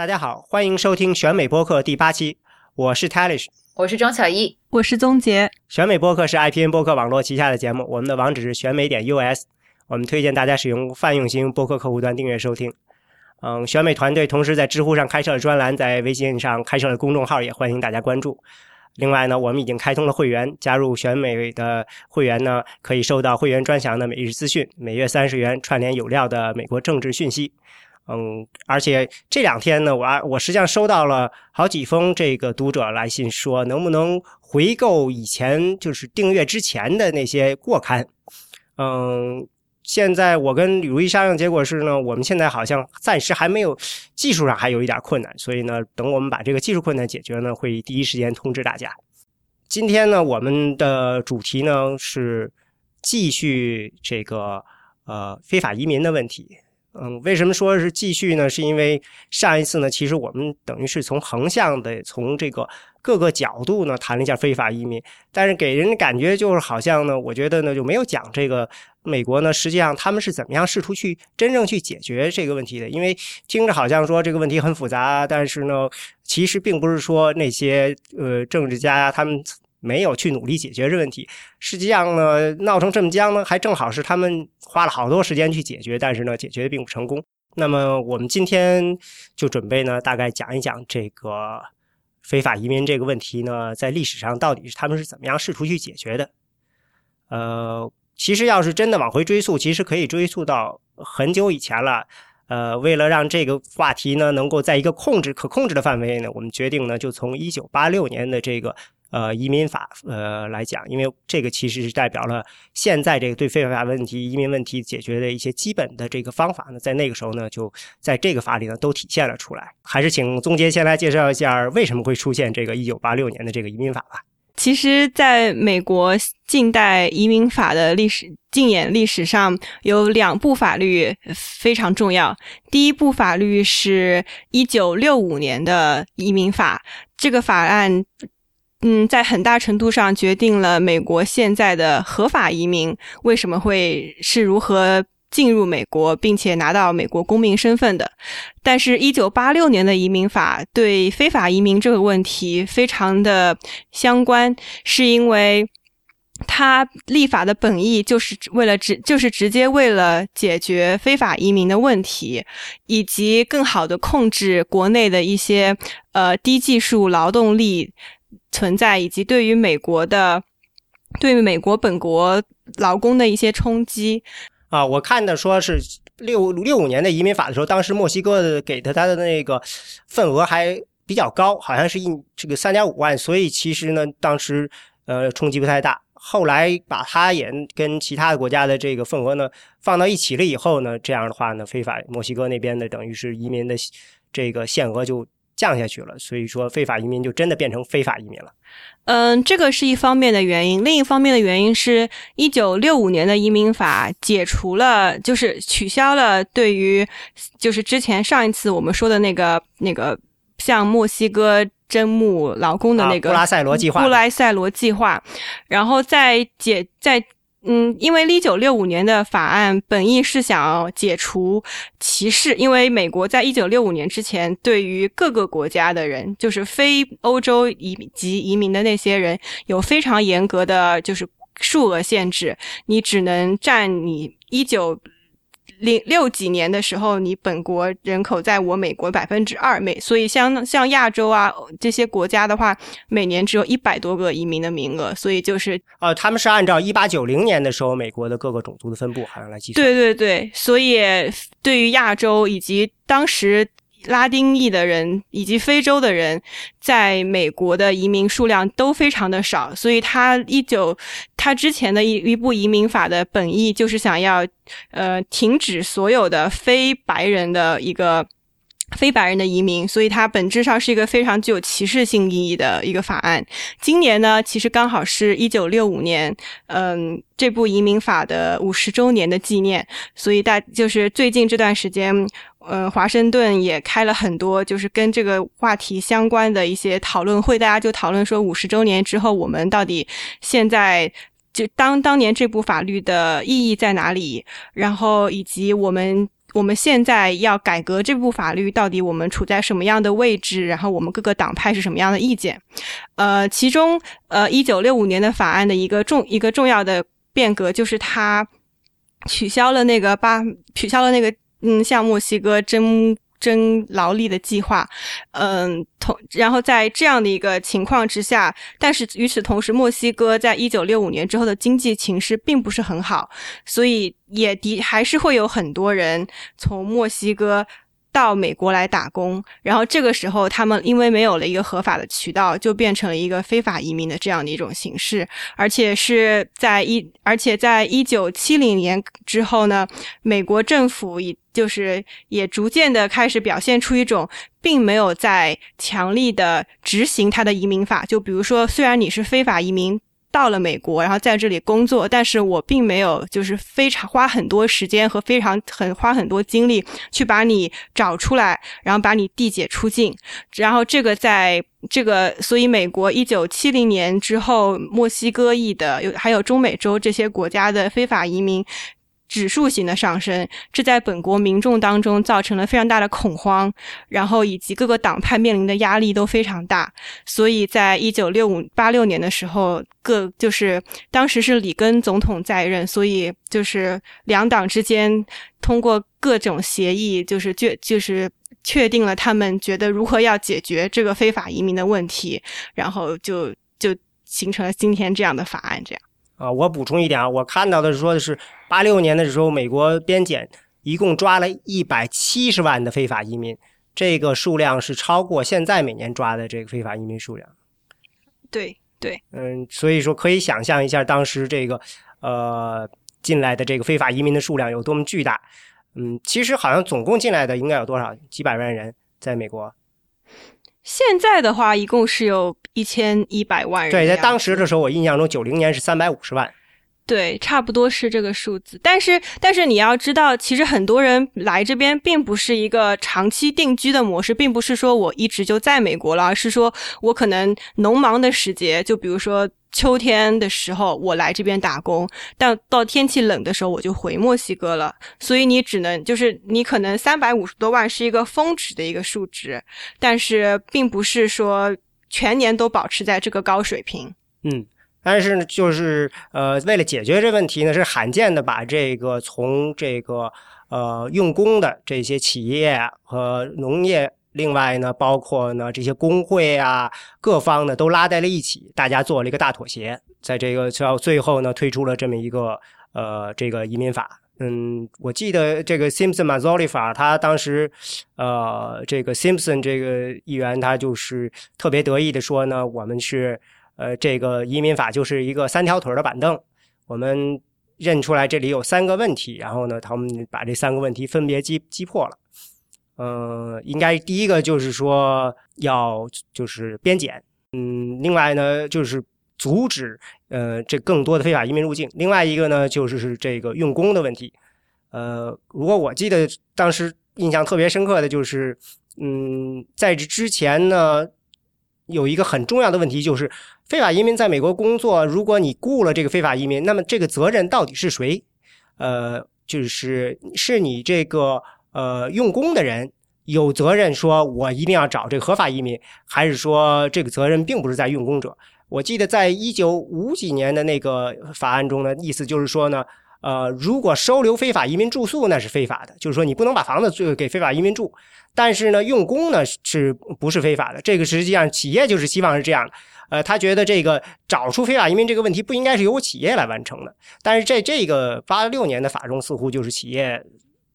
大家好，欢迎收听选美播客第八期，我是 Talish，我是庄小艺，我是宗杰。选美播客是 IPN 播客网络旗下的节目，我们的网址是选美点 US，我们推荐大家使用泛用型播客客户端订阅收听。嗯，选美团队同时在知乎上开设了专栏，在微信上开设了公众号，也欢迎大家关注。另外呢，我们已经开通了会员，加入选美的会员呢，可以收到会员专享的每日资讯，每月三十元串联有料的美国政治讯息。嗯，而且这两天呢，我我实际上收到了好几封这个读者来信，说能不能回购以前就是订阅之前的那些过刊。嗯，现在我跟吕如意商量，结果是呢，我们现在好像暂时还没有技术上还有一点困难，所以呢，等我们把这个技术困难解决呢，会第一时间通知大家。今天呢，我们的主题呢是继续这个呃非法移民的问题。嗯，为什么说是继续呢？是因为上一次呢，其实我们等于是从横向的，从这个各个角度呢谈了一下非法移民，但是给人的感觉就是好像呢，我觉得呢就没有讲这个美国呢，实际上他们是怎么样试图去真正去解决这个问题的。因为听着好像说这个问题很复杂，但是呢，其实并不是说那些呃政治家他们。没有去努力解决这问题，实际上呢，闹成这么僵呢，还正好是他们花了好多时间去解决，但是呢，解决并不成功。那么我们今天就准备呢，大概讲一讲这个非法移民这个问题呢，在历史上到底是他们是怎么样试图去解决的。呃，其实要是真的往回追溯，其实可以追溯到很久以前了。呃，为了让这个话题呢，能够在一个控制可控制的范围内呢，我们决定呢，就从一九八六年的这个。呃，移民法呃来讲，因为这个其实是代表了现在这个对非法问题、移民问题解决的一些基本的这个方法呢，在那个时候呢，就在这个法里呢都体现了出来。还是请宗杰先来介绍一下为什么会出现这个一九八六年的这个移民法吧。其实，在美国近代移民法的历史近演历史上，有两部法律非常重要。第一部法律是一九六五年的移民法，这个法案。嗯，在很大程度上决定了美国现在的合法移民为什么会是如何进入美国，并且拿到美国公民身份的。但是，一九八六年的移民法对非法移民这个问题非常的相关，是因为它立法的本意就是为了直，就是直接为了解决非法移民的问题，以及更好的控制国内的一些呃低技术劳动力。存在以及对于美国的，对美国本国劳工的一些冲击啊，我看的说是六六五年的移民法的时候，当时墨西哥的给的他的那个份额还比较高，好像是一这个三点五万，所以其实呢，当时呃冲击不太大。后来把它也跟其他的国家的这个份额呢放到一起了以后呢，这样的话呢，非法墨西哥那边的等于是移民的这个限额就。降下去了，所以说非法移民就真的变成非法移民了。嗯，这个是一方面的原因，另一方面的原因是一九六五年的移民法解除了，就是取消了对于就是之前上一次我们说的那个那个像墨西哥征募劳工的那个布拉塞罗计划，布拉塞罗计划，然后在解在。嗯，因为一九六五年的法案本意是想解除歧视，因为美国在一九六五年之前，对于各个国家的人，就是非欧洲移及移民的那些人，有非常严格的就是数额限制，你只能占你一九。零六几年的时候，你本国人口在我美国百分之二，每所以像像亚洲啊这些国家的话，每年只有一百多个移民的名额，所以就是呃，他们是按照一八九零年的时候美国的各个种族的分布好像来计算。对对对，所以对于亚洲以及当时。拉丁裔的人以及非洲的人，在美国的移民数量都非常的少，所以他一九他之前的一一部移民法的本意就是想要，呃，停止所有的非白人的一个非白人的移民，所以它本质上是一个非常具有歧视性意义的一个法案。今年呢，其实刚好是一九六五年，嗯，这部移民法的五十周年的纪念，所以大就是最近这段时间。呃，华盛顿也开了很多，就是跟这个话题相关的一些讨论会，大家就讨论说五十周年之后，我们到底现在就当当年这部法律的意义在哪里，然后以及我们我们现在要改革这部法律，到底我们处在什么样的位置？然后我们各个党派是什么样的意见？呃，其中呃，一九六五年的法案的一个重一个重要的变革，就是它取消了那个八取消了那个嗯，向墨西哥征。征劳力的计划，嗯，同然后在这样的一个情况之下，但是与此同时，墨西哥在一九六五年之后的经济情势并不是很好，所以也的还是会有很多人从墨西哥。到美国来打工，然后这个时候他们因为没有了一个合法的渠道，就变成了一个非法移民的这样的一种形式，而且是在一，而且在一九七零年之后呢，美国政府已就是也逐渐的开始表现出一种并没有在强力的执行他的移民法，就比如说虽然你是非法移民。到了美国，然后在这里工作，但是我并没有就是非常花很多时间和非常很花很多精力去把你找出来，然后把你递解出境，然后这个在这个，所以美国一九七零年之后，墨西哥裔的有还有中美洲这些国家的非法移民。指数型的上升，这在本国民众当中造成了非常大的恐慌，然后以及各个党派面临的压力都非常大，所以在一九六五八六年的时候，各就是当时是里根总统在任，所以就是两党之间通过各种协议，就是确就是确定了他们觉得如何要解决这个非法移民的问题，然后就就形成了今天这样的法案，这样。啊，我补充一点啊，我看到的说的是八六年的时候，美国边检一共抓了一百七十万的非法移民，这个数量是超过现在每年抓的这个非法移民数量。对对，嗯，所以说可以想象一下当时这个呃进来的这个非法移民的数量有多么巨大。嗯，其实好像总共进来的应该有多少？几百万人在美国。现在的话，一共是有一千一百万人。对，在当时的时候，我印象中九零年是三百五十万。对，差不多是这个数字。但是，但是你要知道，其实很多人来这边并不是一个长期定居的模式，并不是说我一直就在美国了，而是说我可能农忙的时节，就比如说。秋天的时候，我来这边打工，但到天气冷的时候，我就回墨西哥了。所以你只能就是你可能三百五十多万是一个峰值的一个数值，但是并不是说全年都保持在这个高水平。嗯，但是呢就是呃，为了解决这问题呢，是罕见的把这个从这个呃用工的这些企业和农业。另外呢，包括呢这些工会啊，各方呢都拉在了一起，大家做了一个大妥协，在这个到最后呢推出了这么一个呃这个移民法。嗯，我记得这个 Simpson Mazzoli 法，他当时呃这个 Simpson 这个议员他就是特别得意的说呢，我们是呃这个移民法就是一个三条腿的板凳，我们认出来这里有三个问题，然后呢他们把这三个问题分别击击破了。呃，应该第一个就是说要就是边检，嗯，另外呢就是阻止呃这更多的非法移民入境，另外一个呢就是是这个用工的问题。呃，如果我记得当时印象特别深刻的就是，嗯，在这之前呢有一个很重要的问题就是非法移民在美国工作，如果你雇了这个非法移民，那么这个责任到底是谁？呃，就是是你这个。呃，用工的人有责任说，我一定要找这个合法移民，还是说这个责任并不是在用工者？我记得在一九五几年的那个法案中呢，意思就是说呢，呃，如果收留非法移民住宿那是非法的，就是说你不能把房子给非法移民住。但是呢，用工呢是不是非法的？这个实际上企业就是希望是这样的。呃，他觉得这个找出非法移民这个问题不应该是由企业来完成的。但是在这个八六年的法中，似乎就是企业。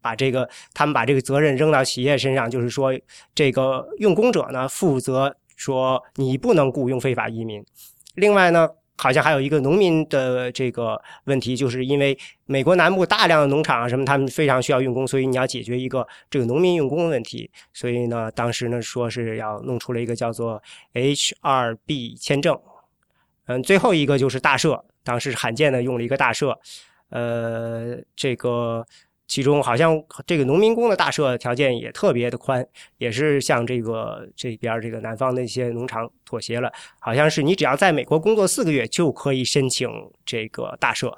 把这个，他们把这个责任扔到企业身上，就是说，这个用工者呢负责说你不能雇佣非法移民。另外呢，好像还有一个农民的这个问题，就是因为美国南部大量的农场啊什么，他们非常需要用工，所以你要解决一个这个农民用工的问题。所以呢，当时呢说是要弄出了一个叫做 H 二 B 签证。嗯，最后一个就是大赦，当时罕见的用了一个大赦。呃，这个。其中好像这个农民工的大赦条件也特别的宽，也是向这个这边这个南方的一些农场妥协了。好像是你只要在美国工作四个月就可以申请这个大赦。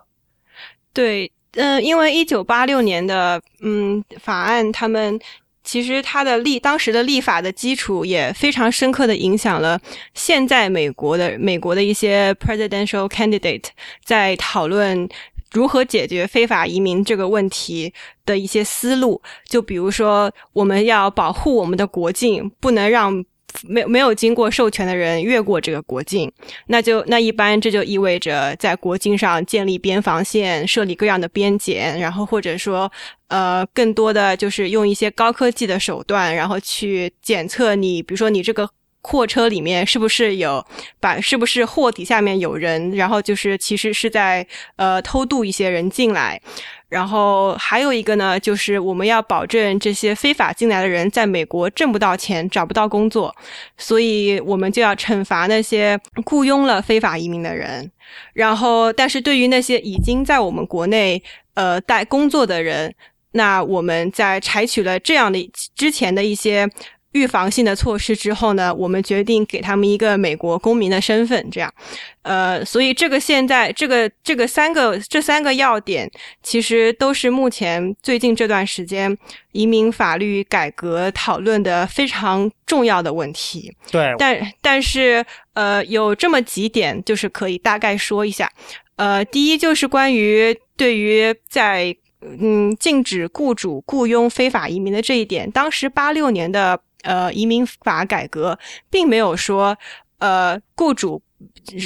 对，嗯，因为一九八六年的嗯法案，他们其实它的立当时的立法的基础也非常深刻的影响了现在美国的美国的一些 presidential candidate 在讨论如何解决非法移民这个问题的一些思路。就比如说，我们要保护我们的国境，不能让。没没有经过授权的人越过这个国境，那就那一般这就意味着在国境上建立边防线，设立各样的边检，然后或者说呃更多的就是用一些高科技的手段，然后去检测你，比如说你这个货车里面是不是有把是不是货底下面有人，然后就是其实是在呃偷渡一些人进来。然后还有一个呢，就是我们要保证这些非法进来的人在美国挣不到钱、找不到工作，所以我们就要惩罚那些雇佣了非法移民的人。然后，但是对于那些已经在我们国内呃待工作的人，那我们在采取了这样的之前的一些。预防性的措施之后呢，我们决定给他们一个美国公民的身份，这样，呃，所以这个现在这个这个三个这三个要点，其实都是目前最近这段时间移民法律改革讨论的非常重要的问题。对，但但是呃，有这么几点就是可以大概说一下，呃，第一就是关于对于在嗯禁止雇主雇佣非法移民的这一点，当时八六年的。呃，移民法改革并没有说，呃，雇主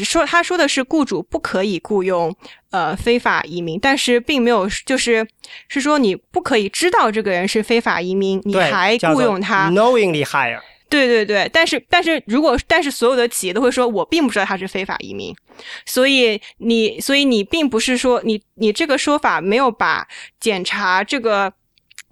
说他说的是雇主不可以雇佣呃非法移民，但是并没有就是是说你不可以知道这个人是非法移民，你还雇佣他，knowingly hire。对对对，但是但是如果但是所有的企业都会说，我并不知道他是非法移民，所以你所以你并不是说你你这个说法没有把检查这个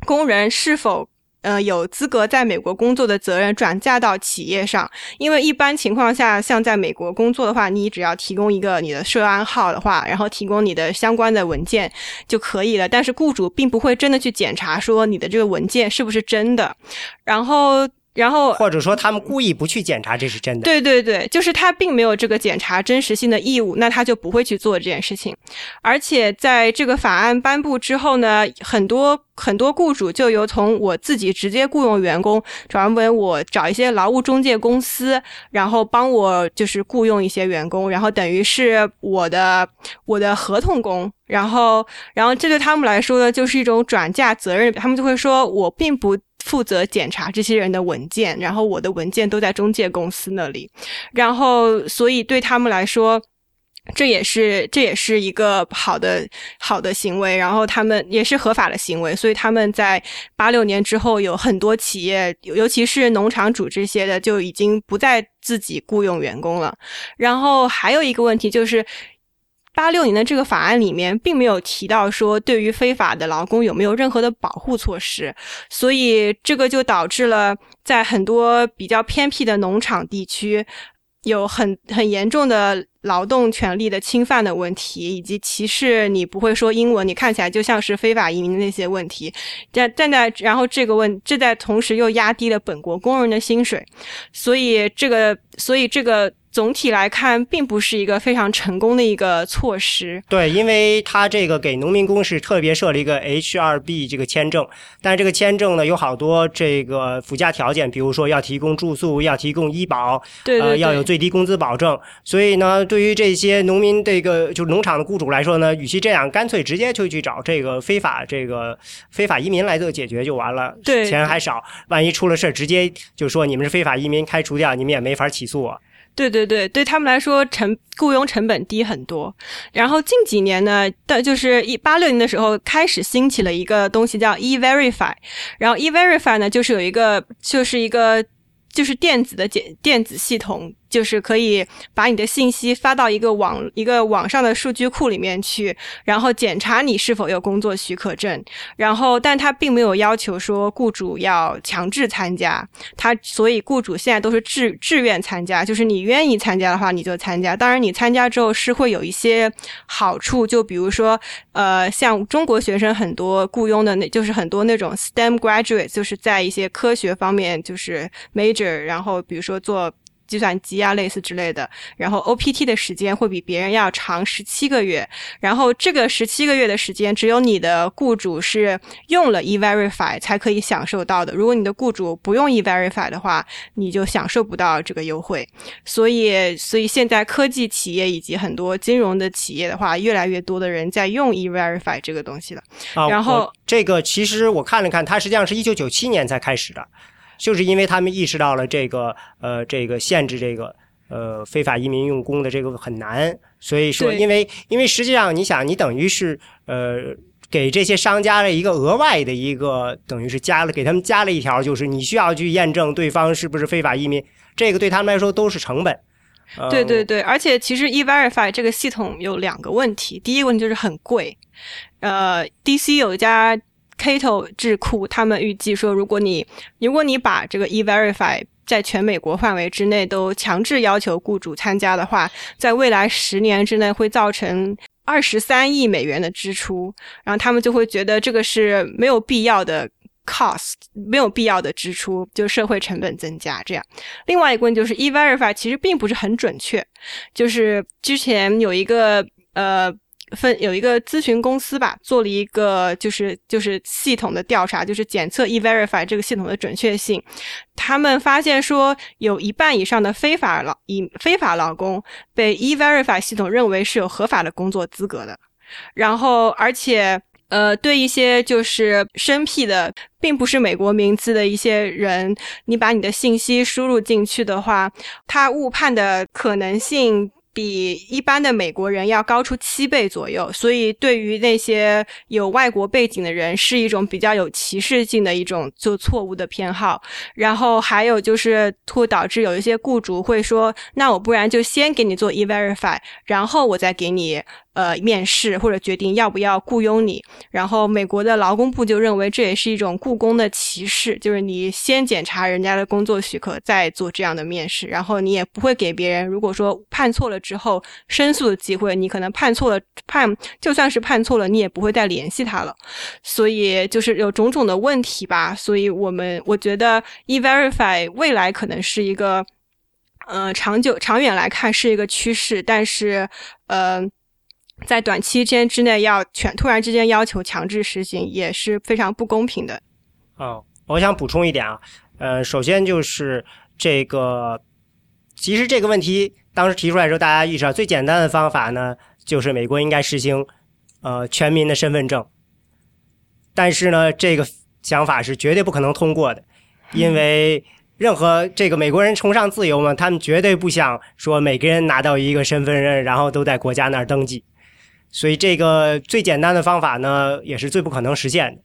工人是否。呃，有资格在美国工作的责任转嫁到企业上，因为一般情况下，像在美国工作的话，你只要提供一个你的涉案号的话，然后提供你的相关的文件就可以了。但是雇主并不会真的去检查说你的这个文件是不是真的，然后。然后，或者说他们故意不去检查，这是真的。对对对，就是他并没有这个检查真实性的义务，那他就不会去做这件事情。而且在这个法案颁布之后呢，很多很多雇主就由从我自己直接雇佣员工，转为我找一些劳务中介公司，然后帮我就是雇佣一些员工，然后等于是我的我的合同工。然后，然后这对他们来说呢，就是一种转嫁责任，他们就会说我并不。负责检查这些人的文件，然后我的文件都在中介公司那里，然后所以对他们来说，这也是这也是一个好的好的行为，然后他们也是合法的行为，所以他们在八六年之后有很多企业，尤其是农场主这些的，就已经不再自己雇佣员工了。然后还有一个问题就是。八六年的这个法案里面并没有提到说对于非法的劳工有没有任何的保护措施，所以这个就导致了在很多比较偏僻的农场地区有很很严重的劳动权利的侵犯的问题，以及歧视你不会说英文，你看起来就像是非法移民的那些问题。站站在然后这个问这在同时又压低了本国工人的薪水，所以这个所以这个。总体来看，并不是一个非常成功的一个措施。对，因为它这个给农民工是特别设了一个 H 二 B 这个签证，但是这个签证呢有好多这个附加条件，比如说要提供住宿，要提供医保，呃，要有最低工资保证。所以呢，对于这些农民这个就农场的雇主来说呢，与其这样，干脆直接就去找这个非法这个非法移民来做解决就完了，对，钱还少。万一出了事直接就说你们是非法移民，开除掉，你们也没法起诉我。对对对，对他们来说成雇佣成本低很多。然后近几年呢，但就是一八六年的时候开始兴起了一个东西叫 e verify，然后 e verify 呢就是有一个就是一个就是电子的检电子系统。就是可以把你的信息发到一个网一个网上的数据库里面去，然后检查你是否有工作许可证。然后，但他并没有要求说雇主要强制参加，他所以雇主现在都是志自愿参加，就是你愿意参加的话你就参加。当然，你参加之后是会有一些好处，就比如说，呃，像中国学生很多雇佣的那就是很多那种 STEM graduate，就是在一些科学方面就是 major，然后比如说做。计算机啊，类似之类的。然后 OPT 的时间会比别人要长十七个月。然后这个十七个月的时间，只有你的雇主是用了 E-Verify 才可以享受到的。如果你的雇主不用 E-Verify 的话，你就享受不到这个优惠。所以，所以现在科技企业以及很多金融的企业的话，越来越多的人在用 E-Verify 这个东西了。然后这个其实我看了看，它实际上是一九九七年才开始的。就是因为他们意识到了这个呃，这个限制这个呃非法移民用工的这个很难，所以说，因为因为实际上你想，你等于是呃给这些商家的一个额外的一个等于是加了给他们加了一条，就是你需要去验证对方是不是非法移民，这个对他们来说都是成本。对对对，而且其实 E-Verify 这个系统有两个问题，第一个问题就是很贵。呃，DC 有一家。Cato 智库他们预计说，如果你如果你把这个 E-Verify 在全美国范围之内都强制要求雇主参加的话，在未来十年之内会造成二十三亿美元的支出，然后他们就会觉得这个是没有必要的 cost，没有必要的支出，就社会成本增加这样。另外一个问题就是 E-Verify 其实并不是很准确，就是之前有一个呃。分有一个咨询公司吧，做了一个就是就是系统的调查，就是检测 E-Verify 这个系统的准确性。他们发现说，有一半以上的非法劳以非法劳工被 E-Verify 系统认为是有合法的工作资格的。然后，而且呃，对一些就是生僻的，并不是美国名字的一些人，你把你的信息输入进去的话，他误判的可能性。比一般的美国人要高出七倍左右，所以对于那些有外国背景的人，是一种比较有歧视性的一种就错误的偏好。然后还有就是会导致有一些雇主会说：“那我不然就先给你做 E-Verify，然后我再给你。”呃，面试或者决定要不要雇佣你，然后美国的劳工部就认为这也是一种雇工的歧视，就是你先检查人家的工作许可，再做这样的面试，然后你也不会给别人，如果说判错了之后申诉的机会，你可能判错了判，就算是判错了，你也不会再联系他了，所以就是有种种的问题吧，所以我们我觉得 E-Verify 未来可能是一个，呃，长久长远来看是一个趋势，但是呃。在短期间之内要全突然之间要求强制实行也是非常不公平的。哦，我想补充一点啊，呃，首先就是这个，其实这个问题当时提出来的时候，大家意识到最简单的方法呢，就是美国应该实行呃全民的身份证。但是呢，这个想法是绝对不可能通过的，因为任何这个美国人崇尚自由嘛，他们绝对不想说每个人拿到一个身份证，然后都在国家那儿登记。所以这个最简单的方法呢，也是最不可能实现的。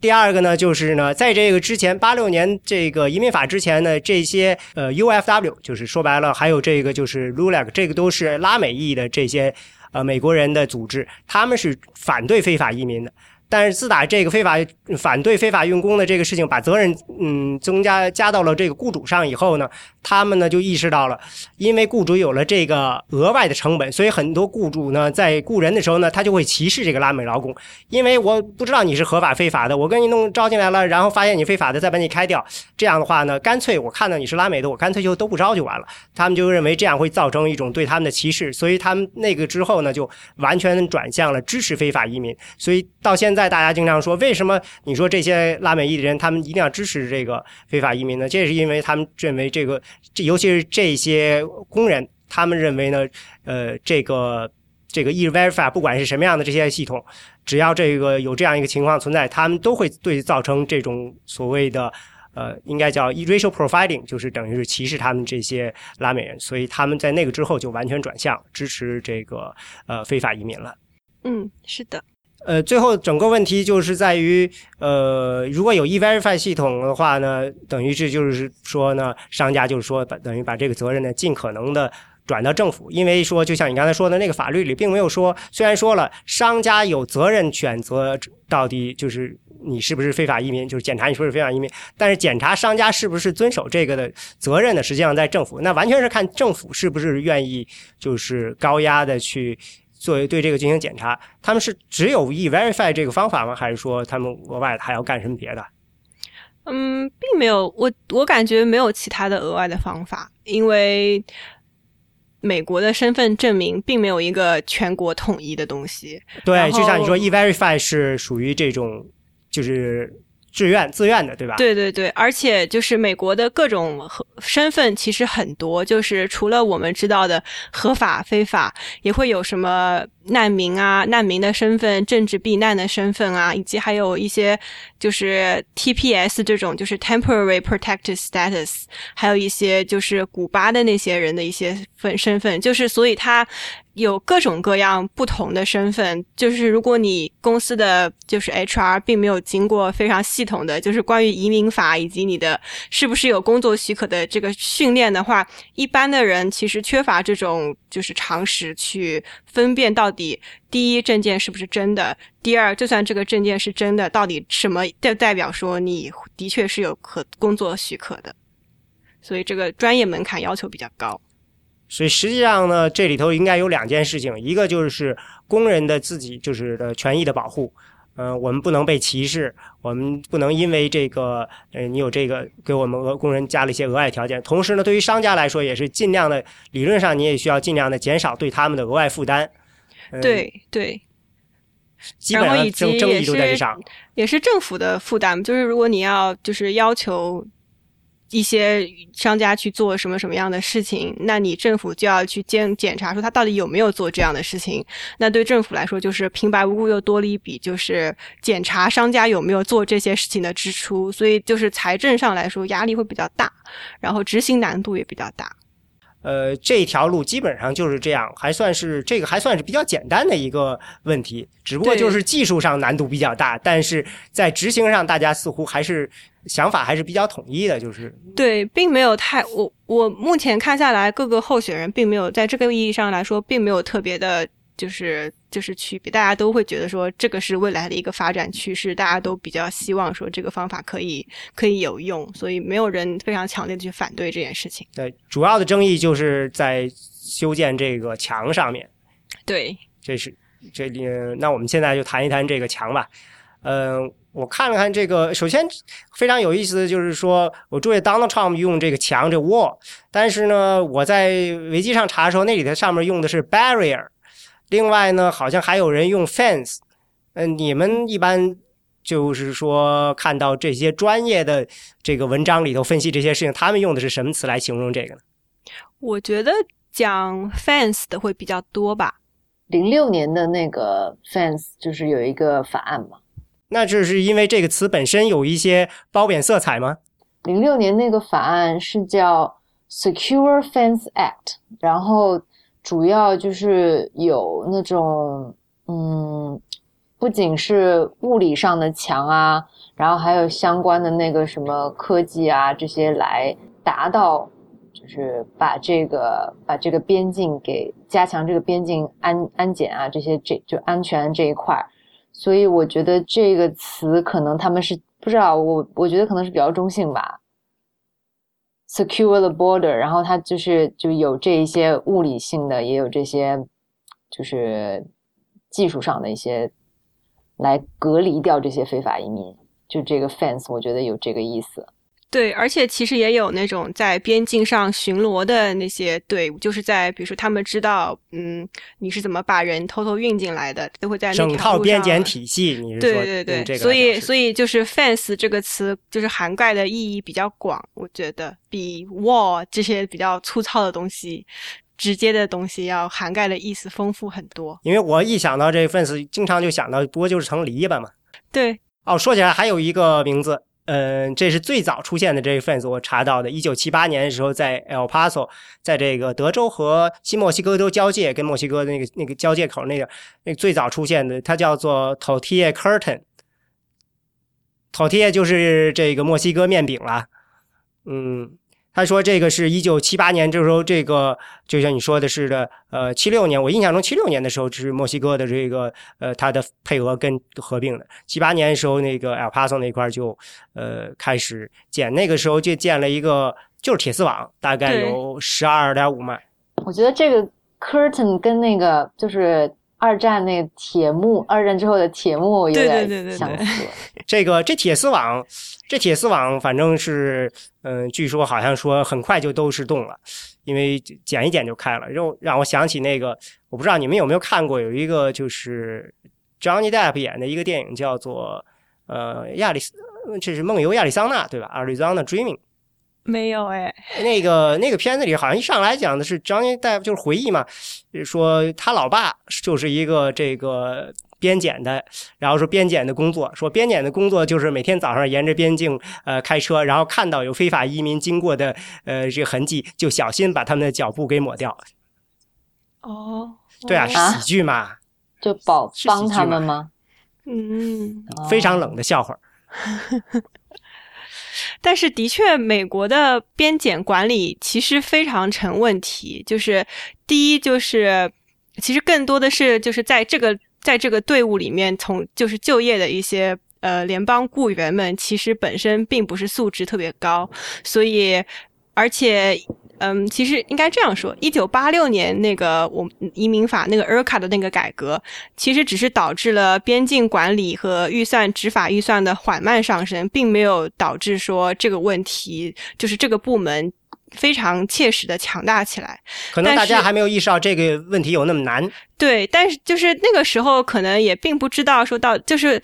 第二个呢，就是呢，在这个之前，八六年这个移民法之前呢，这些呃 UFW，就是说白了，还有这个就是 LULAC，这个都是拉美裔的这些呃美国人的组织，他们是反对非法移民的。但是自打这个非法反对非法用工的这个事情把责任嗯增加加到了这个雇主上以后呢，他们呢就意识到了，因为雇主有了这个额外的成本，所以很多雇主呢在雇人的时候呢，他就会歧视这个拉美劳工，因为我不知道你是合法非法的，我跟你弄招进来了，然后发现你非法的，再把你开掉，这样的话呢，干脆我看到你是拉美的，我干脆就都不招就完了。他们就认为这样会造成一种对他们的歧视，所以他们那个之后呢，就完全转向了支持非法移民，所以到现在。在大家经常说，为什么你说这些拉美裔的人他们一定要支持这个非法移民呢？这是因为他们认为这个，这尤其是这些工人，他们认为呢，呃，这个这个 E-Verify 不管是什么样的这些系统，只要这个有这样一个情况存在，他们都会对造成这种所谓的呃，应该叫 racial profiling，就是等于是歧视他们这些拉美人，所以他们在那个之后就完全转向支持这个呃非法移民了。嗯，是的。呃，最后整个问题就是在于，呃，如果有 E-Verify 系统的话呢，等于是就是说呢，商家就是说把等于把这个责任呢尽可能的转到政府，因为说就像你刚才说的那个法律里并没有说，虽然说了商家有责任选择到底就是你是不是非法移民，就是检查你是不是非法移民，但是检查商家是不是遵守这个的责任呢，实际上在政府，那完全是看政府是不是愿意就是高压的去。作为对这个进行检查，他们是只有 E-Verify 这个方法吗？还是说他们额外还要干什么别的？嗯，并没有，我我感觉没有其他的额外的方法，因为美国的身份证明并没有一个全国统一的东西。对，就像你说，E-Verify 是属于这种，就是。志愿自愿的，对吧？对对对，而且就是美国的各种身份其实很多，就是除了我们知道的合法、非法，也会有什么难民啊、难民的身份、政治避难的身份啊，以及还有一些就是 TPS 这种，就是 Temporary Protected Status，还有一些就是古巴的那些人的一些份身份，就是所以他。有各种各样不同的身份，就是如果你公司的就是 HR 并没有经过非常系统的，就是关于移民法以及你的是不是有工作许可的这个训练的话，一般的人其实缺乏这种就是常识去分辨到底第一证件是不是真的，第二就算这个证件是真的，到底什么代代表说你的确是有可工作许可的，所以这个专业门槛要求比较高。所以实际上呢，这里头应该有两件事情，一个就是工人的自己就是的权益的保护，嗯，我们不能被歧视，我们不能因为这个，呃，你有这个给我们额工人加了一些额外条件。同时呢，对于商家来说，也是尽量的，理论上你也需要尽量的减少对他们的额外负担。对对，基本上争争议都在这上，也是政府的负担，就是如果你要就是要求。一些商家去做什么什么样的事情，那你政府就要去监检查，说他到底有没有做这样的事情。那对政府来说，就是平白无故又多了一笔，就是检查商家有没有做这些事情的支出。所以就是财政上来说压力会比较大，然后执行难度也比较大。呃，这条路基本上就是这样，还算是这个还算是比较简单的一个问题，只不过就是技术上难度比较大，但是在执行上大家似乎还是想法还是比较统一的，就是对，并没有太我我目前看下来，各个候选人并没有在这个意义上来说，并没有特别的。就是就是区别，大家都会觉得说这个是未来的一个发展趋势，大家都比较希望说这个方法可以可以有用，所以没有人非常强烈的去反对这件事情。对，主要的争议就是在修建这个墙上面。对，这是这里，那我们现在就谈一谈这个墙吧。嗯，我看了看这个，首先非常有意思的就是说，我注意 Donald Trump 用这个墙这 wall，但是呢，我在维基上查的时候，那里头上面用的是 barrier。另外呢，好像还有人用 fence，嗯，你们一般就是说看到这些专业的这个文章里头分析这些事情，他们用的是什么词来形容这个呢？我觉得讲 fence 的会比较多吧。零六年的那个 fence 就是有一个法案嘛？那这是因为这个词本身有一些褒贬色彩吗？零六年那个法案是叫 Secure Fence Act，然后。主要就是有那种，嗯，不仅是物理上的墙啊，然后还有相关的那个什么科技啊这些来达到，就是把这个把这个边境给加强这个边境安安检啊这些这就安全这一块儿，所以我觉得这个词可能他们是不知道我我觉得可能是比较中性吧。Secure the border，然后它就是就有这一些物理性的，也有这些就是技术上的一些来隔离掉这些非法移民。就这个 fence，我觉得有这个意思。对，而且其实也有那种在边境上巡逻的那些队伍，就是在比如说他们知道，嗯，你是怎么把人偷偷运进来的，都会在那整套边检体系。你是对对对，所以所以就是 fence 这个词就是涵盖的意义比较广，我觉得比 wall 这些比较粗糙的东西、直接的东西要涵盖的意思丰富很多。因为我一想到这 fence，经常就想到不过就是层篱笆嘛。对。哦，说起来还有一个名字。嗯，这是最早出现的这个 fence，我查到的，一九七八年的时候，在 El Paso，在这个德州和新墨西哥州交界，跟墨西哥那个那个交界口那个，那最早出现的，它叫做 tortilla curtain，tortilla 就是这个墨西哥面饼啦，嗯。他说：“这个是一九七八年，这时候这个就像你说的似的，呃，七六年，我印象中七六年的时候是墨西哥的这个呃，它的配额跟合并的。七八年的时候，那个 El Paso 那块就呃开始建，那个时候就建了一个就是铁丝网，大概有十二点五迈。我觉得这个 curtain 跟那个就是二战那个铁幕，二战之后的铁幕有对对对对对点相似。这个这铁丝网，这铁丝网反正是，嗯、据说好像说很快就都是动了，因为剪一剪就开了。让让我想起那个，我不知道你们有没有看过，有一个就是 Johnny Depp 演的一个电影叫做呃亚里斯，这是梦游亚利桑那对吧？Arizona Dreaming。没有哎，那个那个片子里好像一上来讲的是 Johnny Depp 就是回忆嘛，说他老爸就是一个这个边检的，然后说边检的工作，说边检的工作就是每天早上沿着边境呃开车，然后看到有非法移民经过的呃这个痕迹，就小心把他们的脚步给抹掉。哦，对啊，是喜剧嘛，就保帮他们吗？嗯，非常冷的笑话。但是的确，美国的边检管理其实非常成问题。就是第一，就是其实更多的是就是在这个在这个队伍里面从就是就业的一些呃联邦雇员们，其实本身并不是素质特别高，所以而且。嗯，其实应该这样说，一九八六年那个我移民法那个 ERCA 的那个改革，其实只是导致了边境管理和预算执法预算的缓慢上升，并没有导致说这个问题就是这个部门非常切实的强大起来。可能大家还没有意识到这个问题有那么难。对，但是就是那个时候可能也并不知道说到就是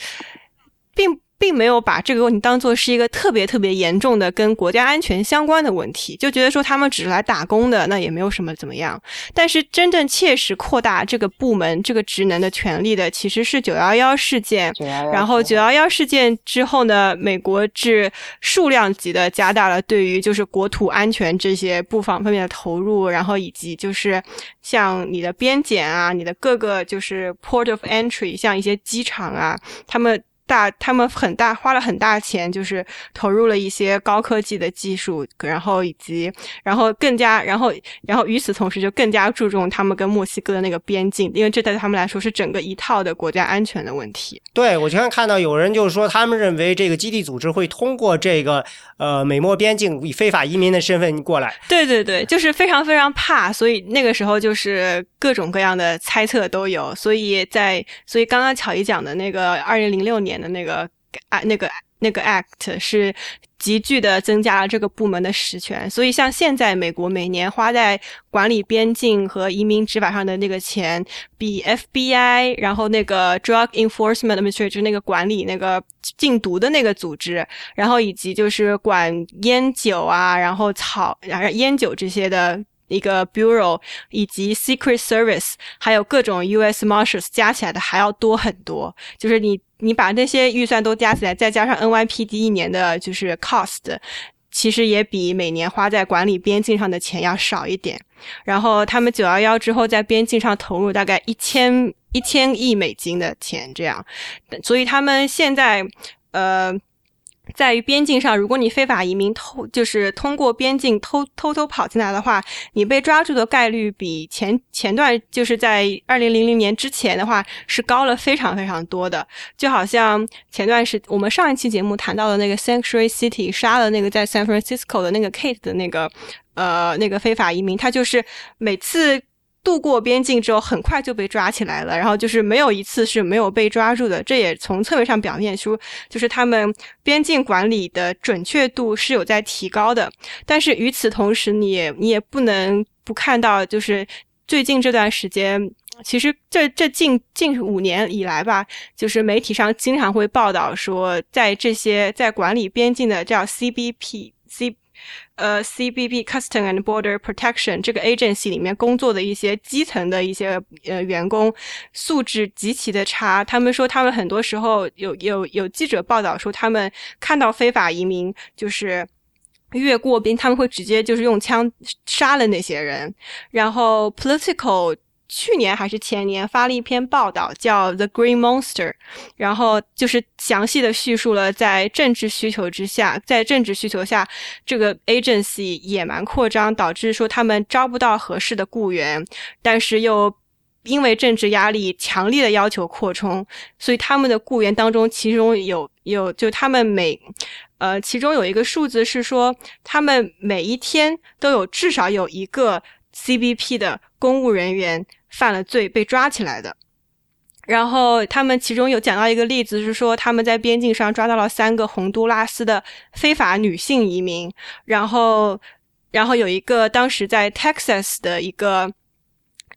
并。并没有把这个问题当做是一个特别特别严重的跟国家安全相关的问题，就觉得说他们只是来打工的，那也没有什么怎么样。但是真正切实扩大这个部门这个职能的权利的，其实是九幺幺事件。然后九幺幺事件之后呢，美国是数量级的加大了对于就是国土安全这些布防方面的投入，然后以及就是像你的边检啊，你的各个就是 port of entry，像一些机场啊，他们。大，他们很大花了很大钱，就是投入了一些高科技的技术，然后以及，然后更加，然后，然后与此同时就更加注重他们跟墨西哥的那个边境，因为这对他们来说是整个一套的国家安全的问题。对，我经常看到有人就是说，他们认为这个基地组织会通过这个呃美墨边境以非法移民的身份过来。对对对，就是非常非常怕，所以那个时候就是各种各样的猜测都有。所以在所以刚刚巧姨讲的那个二零零六年的那个啊那个那个 act 是急剧的增加了这个部门的实权。所以像现在美国每年花在管理边境和移民执法上的那个钱，比 FBI 然后那个 Drug Enforcement Administration 那个管理那个禁毒的那个组织，然后以及就是管烟酒啊，然后草，然后烟酒这些的一个 bureau，以及 Secret Service，还有各种 U.S. Marshals 加起来的还要多很多。就是你你把那些预算都加起来，再加上 NYPD 一年的就是 cost。其实也比每年花在管理边境上的钱要少一点。然后他们九幺幺之后在边境上投入大概一千一千亿美金的钱，这样，所以他们现在呃。在于边境上，如果你非法移民偷，就是通过边境偷偷偷跑进来的话，你被抓住的概率比前前段就是在二零零零年之前的话是高了非常非常多的。就好像前段时我们上一期节目谈到的那个 Sanctuary City 杀了那个在 San Francisco 的那个 Kate 的那个呃那个非法移民，他就是每次。渡过边境之后，很快就被抓起来了，然后就是没有一次是没有被抓住的。这也从侧面上表现出，就是他们边境管理的准确度是有在提高的。但是与此同时，你也你也不能不看到，就是最近这段时间，其实这这近近五年以来吧，就是媒体上经常会报道说，在这些在管理边境的叫 CBP C。呃，CBP Custom and Border Protection 这个 agency 里面工作的一些基层的一些呃员工素质极其的差。他们说，他们很多时候有有有记者报道说，他们看到非法移民就是越过边，他们会直接就是用枪杀了那些人。然后 Political。去年还是前年发了一篇报道，叫《The Green Monster》，然后就是详细的叙述了在政治需求之下，在政治需求下，这个 agency 野蛮扩张，导致说他们招不到合适的雇员，但是又因为政治压力强烈的要求扩充，所以他们的雇员当中，其中有有就他们每呃其中有一个数字是说，他们每一天都有至少有一个 CBP 的公务人员。犯了罪被抓起来的，然后他们其中有讲到一个例子，是说他们在边境上抓到了三个洪都拉斯的非法女性移民，然后，然后有一个当时在 Texas 的一个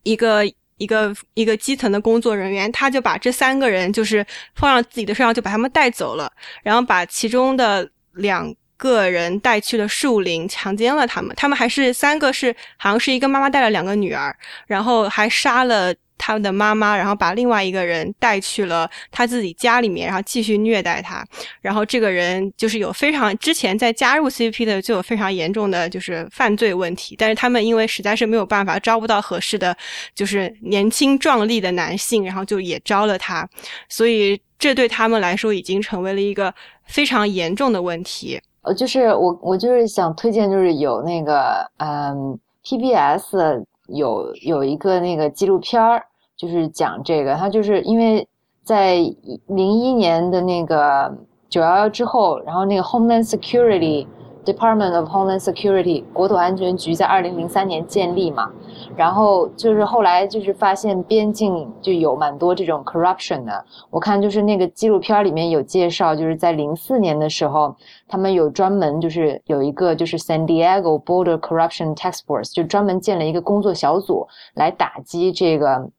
一个一个一个基层的工作人员，他就把这三个人就是放上自己的身上，就把他们带走了，然后把其中的两个人带去了树林，强奸了他们。他们还是三个是好像是一个妈妈带了两个女儿，然后还杀了。他们的妈妈，然后把另外一个人带去了他自己家里面，然后继续虐待他。然后这个人就是有非常之前在加入 CP 的就有非常严重的就是犯罪问题，但是他们因为实在是没有办法招不到合适的，就是年轻壮丽的男性，然后就也招了他。所以这对他们来说已经成为了一个非常严重的问题。呃，就是我我就是想推荐，就是有那个嗯 PBS 有有一个那个纪录片儿。就是讲这个，它就是因为在零一年的那个九幺幺之后，然后那个 Homeland Security Department of Homeland Security 国土安全局在二零零三年建立嘛，然后就是后来就是发现边境就有蛮多这种 corruption 的。我看就是那个纪录片里面有介绍，就是在零四年的时候，他们有专门就是有一个就是 San Diego Border Corruption Task Force，就专门建了一个工作小组来打击这个。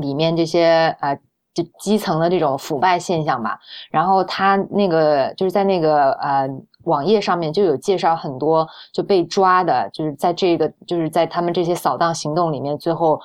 里面这些啊，就基层的这种腐败现象吧。然后他那个就是在那个呃网页上面就有介绍很多就被抓的，就是在这个就是在他们这些扫荡行动里面，最后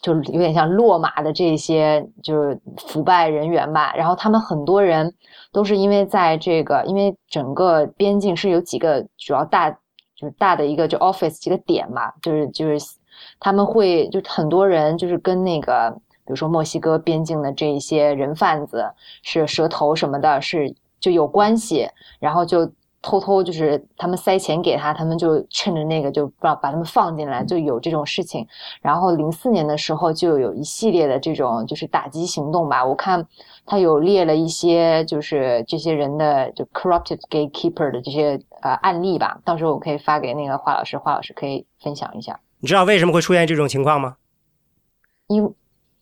就有点像落马的这些就是腐败人员吧。然后他们很多人都是因为在这个，因为整个边境是有几个主要大就是大的一个就 office 几个点嘛，就是就是他们会就很多人就是跟那个。比如说墨西哥边境的这一些人贩子是蛇头什么的，是就有关系，然后就偷偷就是他们塞钱给他，他们就趁着那个就把把他们放进来，就有这种事情。然后零四年的时候就有一系列的这种就是打击行动吧，我看他有列了一些就是这些人的就 corrupted gatekeeper 的这些呃案例吧，到时候我可以发给那个华老师，华老师可以分享一下。你知道为什么会出现这种情况吗？因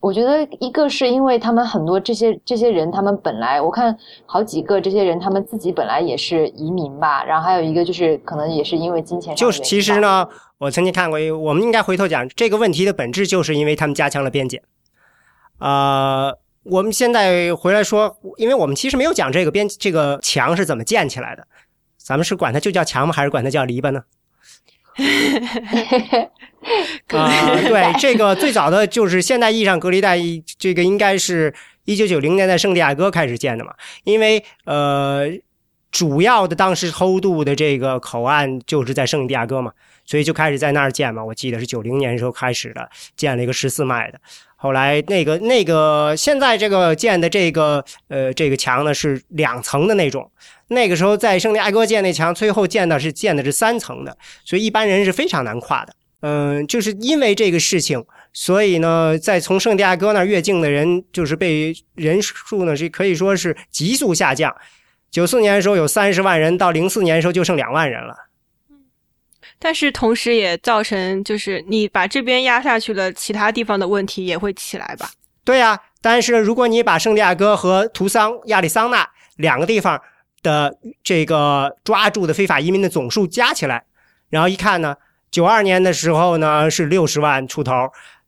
我觉得一个是因为他们很多这些这些人，他们本来我看好几个这些人，他们自己本来也是移民吧。然后还有一个就是可能也是因为金钱。就是其实呢，我曾经看过，我们应该回头讲这个问题的本质，就是因为他们加强了边检。呃，我们现在回来说，因为我们其实没有讲这个边这个墙是怎么建起来的，咱们是管它就叫墙吗？还是管它叫篱笆呢？啊，对，这个最早的就是现代意义上隔离带，这个应该是一九九零年在圣地亚哥开始建的嘛，因为呃，主要的当时偷渡的这个口岸就是在圣地亚哥嘛，所以就开始在那儿建嘛。我记得是九零年时候开始的，建了一个十四迈的。后来那个那个现在这个建的这个呃这个墙呢是两层的那种。那个时候在圣地亚哥建那墙，最后建的是建的是三层的，所以一般人是非常难跨的。嗯，就是因为这个事情，所以呢，在从圣地亚哥那儿越境的人，就是被人数呢是可以说是急速下降。九四年的时候有三十万人，到零四年的时候就剩两万人了。但是同时也造成，就是你把这边压下去了，其他地方的问题也会起来吧？对呀，但是如果你把圣地亚哥和图桑、亚利桑那两个地方。的这个抓住的非法移民的总数加起来，然后一看呢，九二年的时候呢是六十万出头，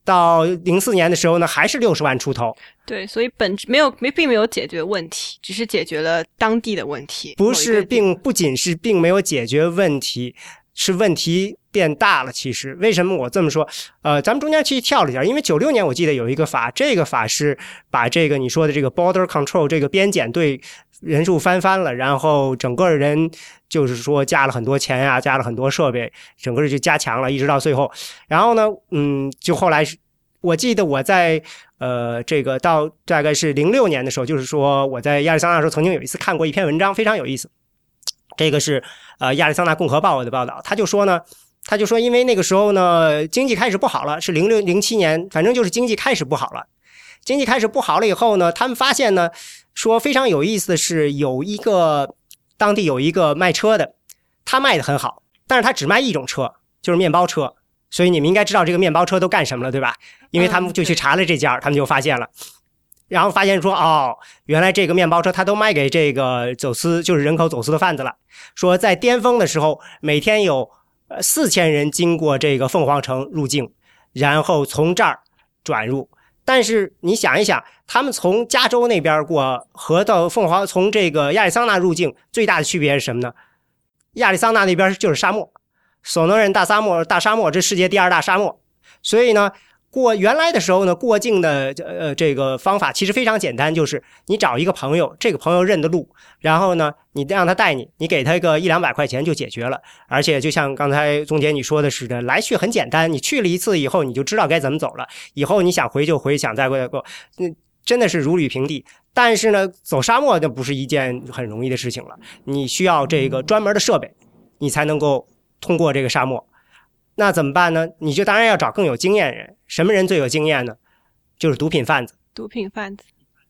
到零四年的时候呢还是六十万出头。对，所以本质没有没并没有解决问题，只是解决了当地的问题。不是，并不仅是并没有解决问题，是问题变大了。其实为什么我这么说？呃，咱们中间其实跳了一下，因为九六年我记得有一个法，这个法是把这个你说的这个 border control 这个边检对。人数翻番了，然后整个人就是说加了很多钱呀，加了很多设备，整个就加强了，一直到最后。然后呢，嗯，就后来，我记得我在呃这个到大概是零六年的时候，就是说我在亚利桑那时候曾经有一次看过一篇文章，非常有意思。这个是呃亚利桑那共和报的报道，他就说呢，他就说因为那个时候呢经济开始不好了，是零六零七年，反正就是经济开始不好了。经济开始不好了以后呢，他们发现呢。说非常有意思的是，有一个当地有一个卖车的，他卖的很好，但是他只卖一种车，就是面包车。所以你们应该知道这个面包车都干什么了，对吧？因为他们就去查了这家，他们就发现了，然后发现说哦，原来这个面包车他都卖给这个走私，就是人口走私的贩子了。说在巅峰的时候，每天有呃四千人经过这个凤凰城入境，然后从这儿转入。但是你想一想，他们从加州那边过和到凤凰，从这个亚利桑那入境，最大的区别是什么呢？亚利桑那那边就是沙漠，索诺人大沙漠，大沙漠，这世界第二大沙漠。所以呢，过原来的时候呢，过境的呃这个方法其实非常简单，就是你找一个朋友，这个朋友认得路，然后呢，你让他带你，你给他一个一两百块钱就解决了。而且就像刚才钟姐你说的似的，来去很简单，你去了一次以后，你就知道该怎么走了。以后你想回就回，想再过再过，那，真的是如履平地。但是呢，走沙漠就不是一件很容易的事情了，你需要这个专门的设备，你才能够通过这个沙漠。那怎么办呢？你就当然要找更有经验人。什么人最有经验呢？就是毒品贩子。毒品贩子，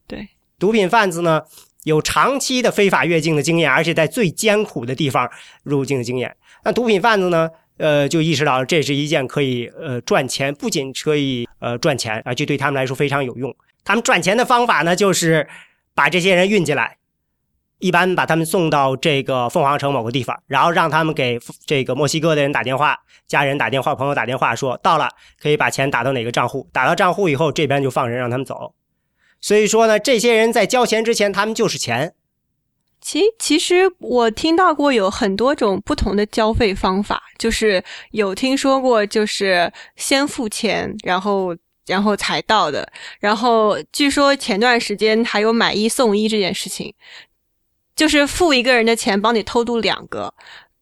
对，毒品贩子呢有长期的非法越境的经验，而且在最艰苦的地方入境的经验。那毒品贩子呢，呃，就意识到这是一件可以呃赚钱，不仅可以呃赚钱，而且对他们来说非常有用。他们赚钱的方法呢，就是把这些人运进来，一般把他们送到这个凤凰城某个地方，然后让他们给这个墨西哥的人打电话，家人打电话，朋友打电话说到了，可以把钱打到哪个账户，打到账户以后，这边就放人让他们走。所以说呢，这些人在交钱之前，他们就是钱。其其实我听到过有很多种不同的交费方法，就是有听说过就是先付钱，然后。然后才到的。然后据说前段时间还有买一送一这件事情，就是付一个人的钱帮你偷渡两个。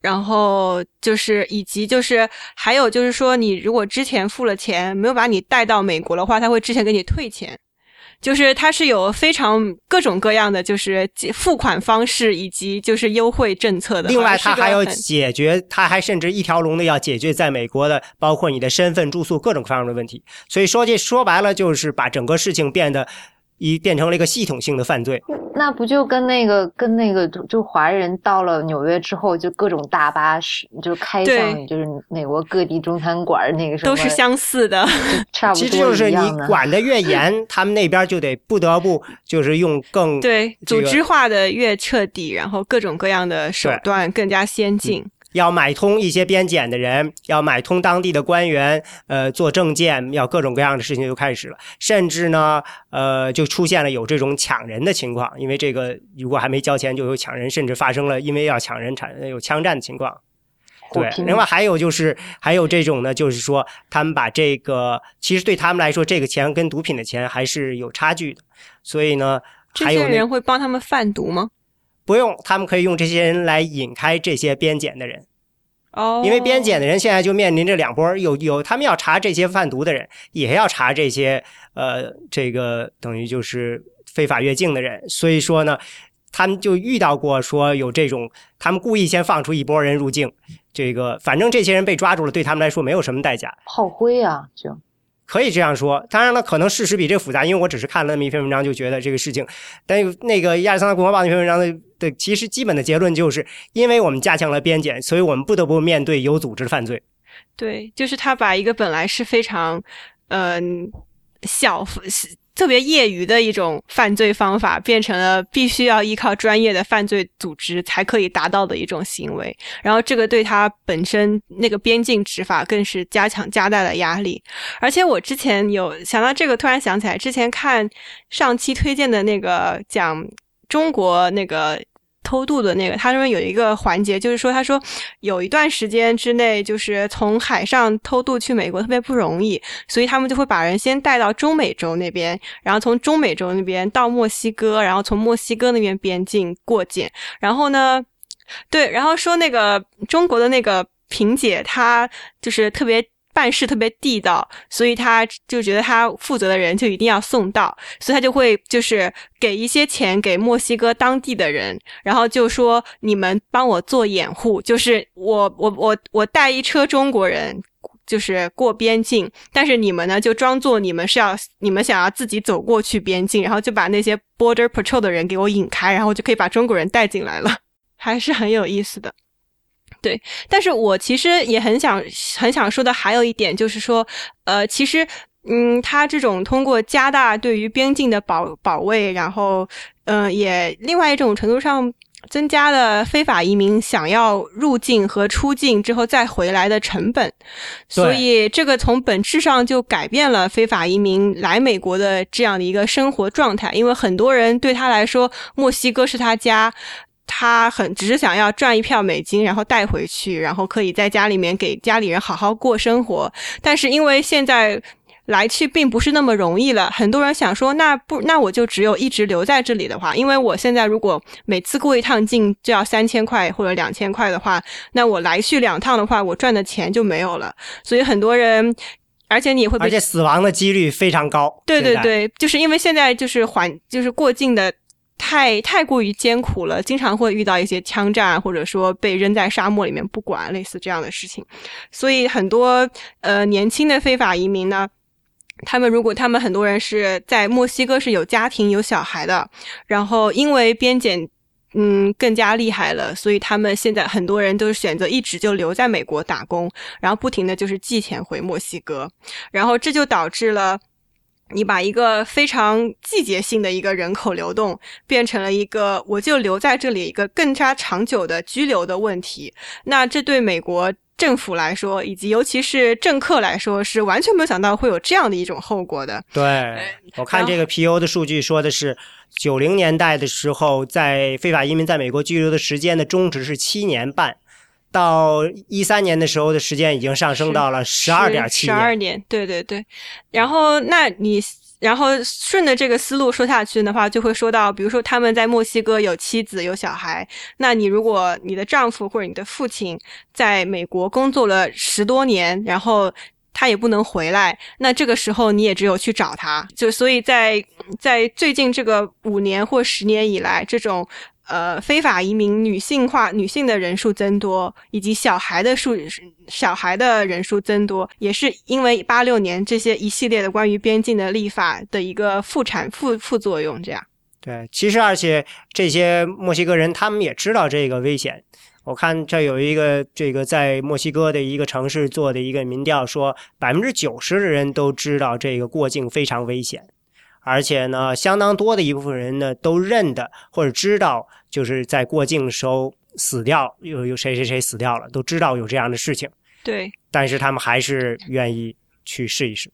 然后就是以及就是还有就是说，你如果之前付了钱没有把你带到美国的话，他会之前给你退钱。就是它是有非常各种各样的就是付款方式以及就是优惠政策的。另外，它还要解决，它还甚至一条龙的要解决在美国的包括你的身份、住宿各种各样的问题。所以说这说白了就是把整个事情变得。一变成了一个系统性的犯罪，那不就跟那个跟那个就华人到了纽约之后，就各种大巴是就开向就是美国各地中餐馆那个时候都是相似的，差不多其实就是你管的越严，他们那边就得不得不就是用更对组织化的越彻底，然后各种各样的手段更加先进。要买通一些边检的人，要买通当地的官员，呃，做证件，要各种各样的事情就开始了。甚至呢，呃，就出现了有这种抢人的情况，因为这个如果还没交钱就有抢人，甚至发生了因为要抢人产有枪战的情况。对，另外还有就是还有这种呢，就是说他们把这个其实对他们来说，这个钱跟毒品的钱还是有差距的。所以呢，这些人会帮他们贩毒吗？不用，他们可以用这些人来引开这些边检的人。哦，因为边检的人现在就面临着两波，有有他们要查这些贩毒的人，也要查这些呃，这个等于就是非法越境的人。所以说呢，他们就遇到过说有这种，他们故意先放出一波人入境，这个反正这些人被抓住了，对他们来说没有什么代价，炮灰啊，就。可以这样说，当然了，可能事实比这复杂，因为我只是看了那么一篇文章，就觉得这个事情。但那个亚历山大共和报那篇文章的的，其实基本的结论就是，因为我们加强了边检，所以我们不得不面对有组织的犯罪。对，就是他把一个本来是非常，嗯，小。特别业余的一种犯罪方法，变成了必须要依靠专业的犯罪组织才可以达到的一种行为。然后，这个对他本身那个边境执法更是加强加大了压力。而且，我之前有想到这个，突然想起来，之前看上期推荐的那个讲中国那个。偷渡的那个，他说有一个环节，就是说，他说有一段时间之内，就是从海上偷渡去美国特别不容易，所以他们就会把人先带到中美洲那边，然后从中美洲那边到墨西哥，然后从墨西哥那边边境过检，然后呢，对，然后说那个中国的那个萍姐，她就是特别。办事特别地道，所以他就觉得他负责的人就一定要送到，所以他就会就是给一些钱给墨西哥当地的人，然后就说你们帮我做掩护，就是我我我我带一车中国人就是过边境，但是你们呢就装作你们是要你们想要自己走过去边境，然后就把那些 border patrol 的人给我引开，然后就可以把中国人带进来了，还是很有意思的。对，但是我其实也很想很想说的还有一点就是说，呃，其实嗯，他这种通过加大对于边境的保保卫，然后，嗯，也另外一种程度上增加了非法移民想要入境和出境之后再回来的成本，所以这个从本质上就改变了非法移民来美国的这样的一个生活状态，因为很多人对他来说，墨西哥是他家。他很只是想要赚一票美金，然后带回去，然后可以在家里面给家里人好好过生活。但是因为现在来去并不是那么容易了，很多人想说，那不那我就只有一直留在这里的话，因为我现在如果每次过一趟境就要三千块或者两千块的话，那我来去两趟的话，我赚的钱就没有了。所以很多人，而且你会而且死亡的几率非常高。对对对，就是因为现在就是环就是过境的。太太过于艰苦了，经常会遇到一些枪战，或者说被扔在沙漠里面不管，类似这样的事情。所以很多呃年轻的非法移民呢，他们如果他们很多人是在墨西哥是有家庭有小孩的，然后因为边检嗯更加厉害了，所以他们现在很多人都选择一直就留在美国打工，然后不停的就是寄钱回墨西哥，然后这就导致了。你把一个非常季节性的一个人口流动变成了一个我就留在这里一个更加长久的居留的问题，那这对美国政府来说，以及尤其是政客来说，是完全没有想到会有这样的一种后果的。对，我看这个 P.O. 的数据说的是，九零年代的时候，在非法移民在美国居留的时间的中值是七年半。到一三年的时候的时间已经上升到了十二点七年，十二年，对对对。然后，那你然后顺着这个思路说下去的话，就会说到，比如说他们在墨西哥有妻子有小孩，那你如果你的丈夫或者你的父亲在美国工作了十多年，然后他也不能回来，那这个时候你也只有去找他。就所以在在最近这个五年或十年以来，这种。呃，非法移民女性化女性的人数增多，以及小孩的数小孩的人数增多，也是因为八六年这些一系列的关于边境的立法的一个副产副副作用。这样，对，其实而且这些墨西哥人他们也知道这个危险。我看这有一个这个在墨西哥的一个城市做的一个民调，说百分之九十的人都知道这个过境非常危险。而且呢，相当多的一部分人呢都认得或者知道，就是在过境的时候死掉，有有谁谁谁死掉了，都知道有这样的事情。对。但是他们还是愿意去试一试。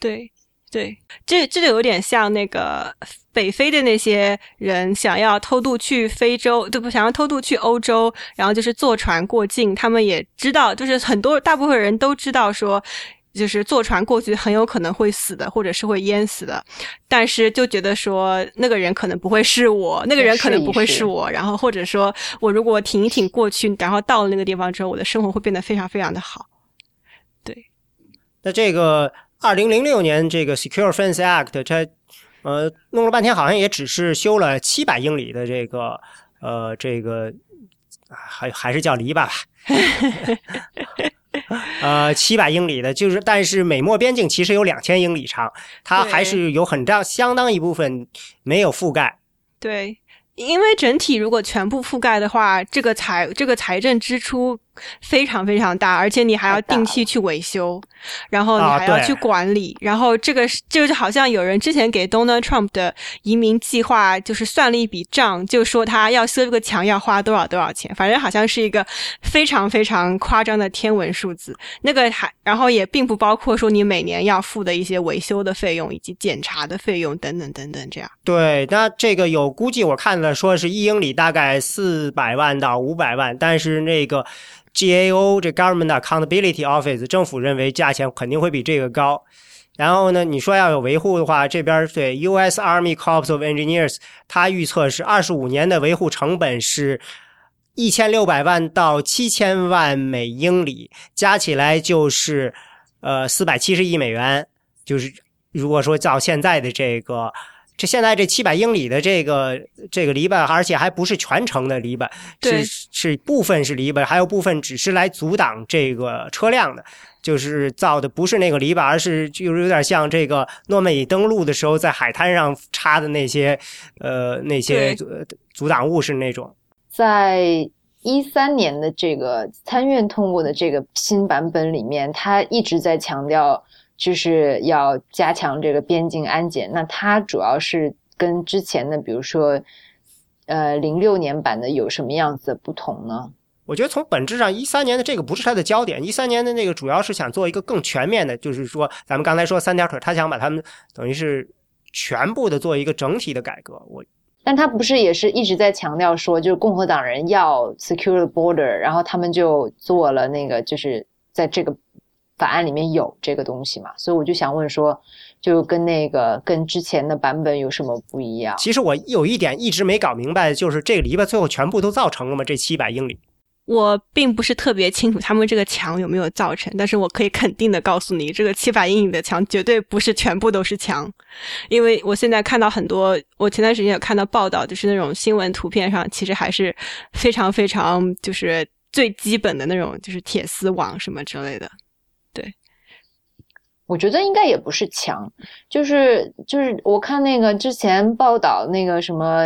对对，这这就有点像那个北非的那些人想要偷渡去非洲，对不？想要偷渡去欧洲，然后就是坐船过境，他们也知道，就是很多大部分人都知道说。就是坐船过去很有可能会死的，或者是会淹死的，但是就觉得说那个人可能不会是我，那个人可能不会是我，然后或者说我如果挺一挺过去，然后到了那个地方之后，我的生活会变得非常非常的好。对。那这个二零零六年这个 Secure Fence Act，它呃弄了半天，好像也只是修了七百英里的这个呃这个还还是叫篱笆吧。呃，七百英里的，就是，但是美墨边境其实有两千英里长，它还是有很大相当一部分没有覆盖。对，因为整体如果全部覆盖的话，这个财这个财政支出。非常非常大，而且你还要定期去维修，然后你还要去管理，然后这个就是好像有人之前给 Donald Trump 的移民计划就是算了一笔账，就说他要修这个墙要花多少多少钱，反正好像是一个非常非常夸张的天文数字。那个还然后也并不包括说你每年要付的一些维修的费用以及检查的费用等等等等这样。对，那这个有估计，我看了说是一英里大概四百万到五百万，但是那个。GAO 这 Government Accountability Office 政府认为价钱肯定会比这个高，然后呢，你说要有维护的话，这边对 US Army Corps of Engineers，它预测是二十五年的维护成本是一千六百万到七千万每英里，加起来就是呃四百七十亿美元，就是如果说照现在的这个。这现在这七百英里的这个这个篱笆，而且还不是全程的篱笆，是是部分是篱笆，还有部分只是来阻挡这个车辆的，就是造的不是那个篱笆，而是就是有点像这个诺曼底登陆的时候在海滩上插的那些呃那些阻挡物是那种。在一三年的这个参院通过的这个新版本里面，他一直在强调。就是要加强这个边境安检。那它主要是跟之前的，比如说，呃，零六年版的有什么样子的不同呢？我觉得从本质上，一三年的这个不是它的焦点。一三年的那个主要是想做一个更全面的，就是说，咱们刚才说三条腿，他想把他们等于是全部的做一个整体的改革。我，但他不是也是一直在强调说，就是共和党人要 secure the border，然后他们就做了那个，就是在这个法案里面有这个东西嘛。所以我就想问说，就跟那个跟之前的版本有什么不一样？其实我有一点一直没搞明白，就是这个篱笆最后全部都造成了吗？这七百英里？我并不是特别清楚他们这个墙有没有造成，但是我可以肯定的告诉你，这个七百英里的墙绝对不是全部都是墙，因为我现在看到很多，我前段时间有看到报道，就是那种新闻图片上，其实还是非常非常就是最基本的那种，就是铁丝网什么之类的。对，我觉得应该也不是墙，就是就是我看那个之前报道那个什么。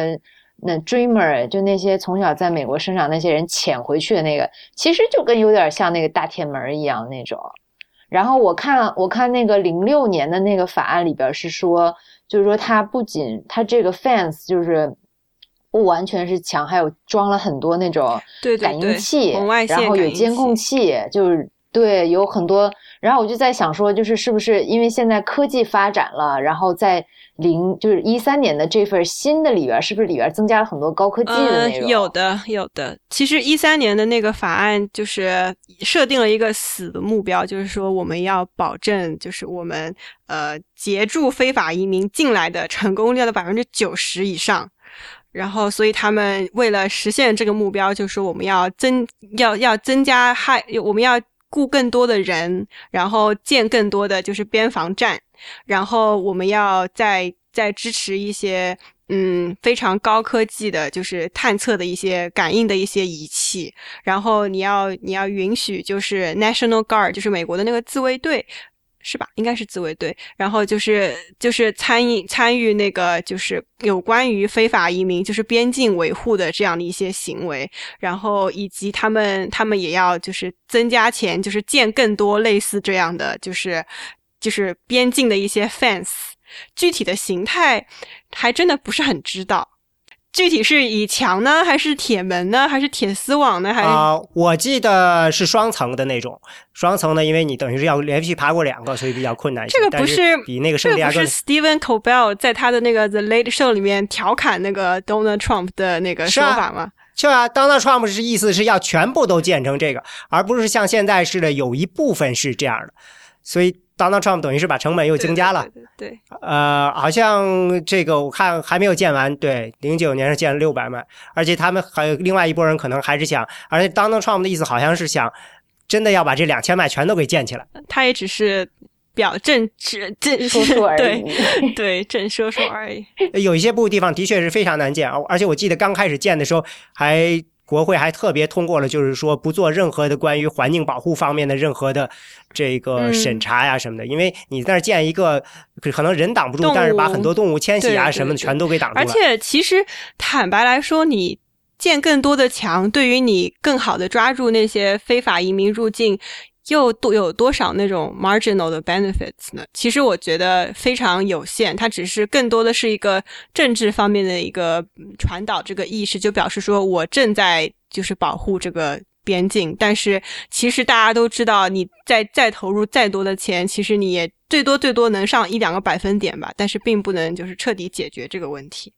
那 dreamer 就那些从小在美国生长那些人潜回去的那个，其实就跟有点像那个大铁门一样那种。然后我看我看那个零六年的那个法案里边是说，就是说他不仅他这个 fence 就是不完全是墙，还有装了很多那种感应器，红外线然后有监控器，就是对有很多。然后我就在想说，就是是不是因为现在科技发展了，然后在。零就是一三年的这份新的里边，是不是里边增加了很多高科技的内容？有的，有的。其实一三年的那个法案就是设定了一个死的目标，就是说我们要保证，就是我们呃截住非法移民进来的成功率的百分之九十以上。然后，所以他们为了实现这个目标，就是说我们要增要要增加害，我们要雇更多的人，然后建更多的就是边防站。然后我们要再再支持一些嗯非常高科技的，就是探测的一些感应的一些仪器。然后你要你要允许就是 National Guard，就是美国的那个自卫队，是吧？应该是自卫队。然后就是就是参与参与那个就是有关于非法移民，就是边境维护的这样的一些行为。然后以及他们他们也要就是增加钱，就是建更多类似这样的就是。就是边境的一些 fence，具体的形态还真的不是很知道。具体是以墙呢，还是铁门呢，还是铁丝网呢？还啊，我记得是双层的那种，双层的，因为你等于是要连续爬过两个，所以比较困难。这个不是比那个圣地亚哥。是 Stephen Colbert 在他的那个 The Late Show 里面调侃那个 Donald Trump 的那个说法吗？就啊，Donald Trump 是意思是要全部都建成这个，而不是像现在似的有一部分是这样的，所以。Donald Trump 等于是把成本又增加了，对，呃，好像这个我看还没有建完，对，零九年是建了六百万，而且他们还有另外一拨人可能还是想，而且 Donald Trump 的意思好像是想真的要把这两千万全都给建起来，他也只是表正只正说说而已，对，正说说而已。有一些部地方的确是非常难建，而且我记得刚开始建的时候还。国会还特别通过了，就是说不做任何的关于环境保护方面的任何的这个审查呀什么的，因为你在那建一个可能人挡不住，但是把很多动物迁徙啊什么的全都给挡住了。而且其实坦白来说，你建更多的墙，对于你更好的抓住那些非法移民入境。又多有多少那种 marginal 的 benefits 呢？其实我觉得非常有限，它只是更多的是一个政治方面的一个传导这个意识，就表示说我正在就是保护这个边境。但是其实大家都知道，你再再投入再多的钱，其实你也最多最多能上一两个百分点吧，但是并不能就是彻底解决这个问题。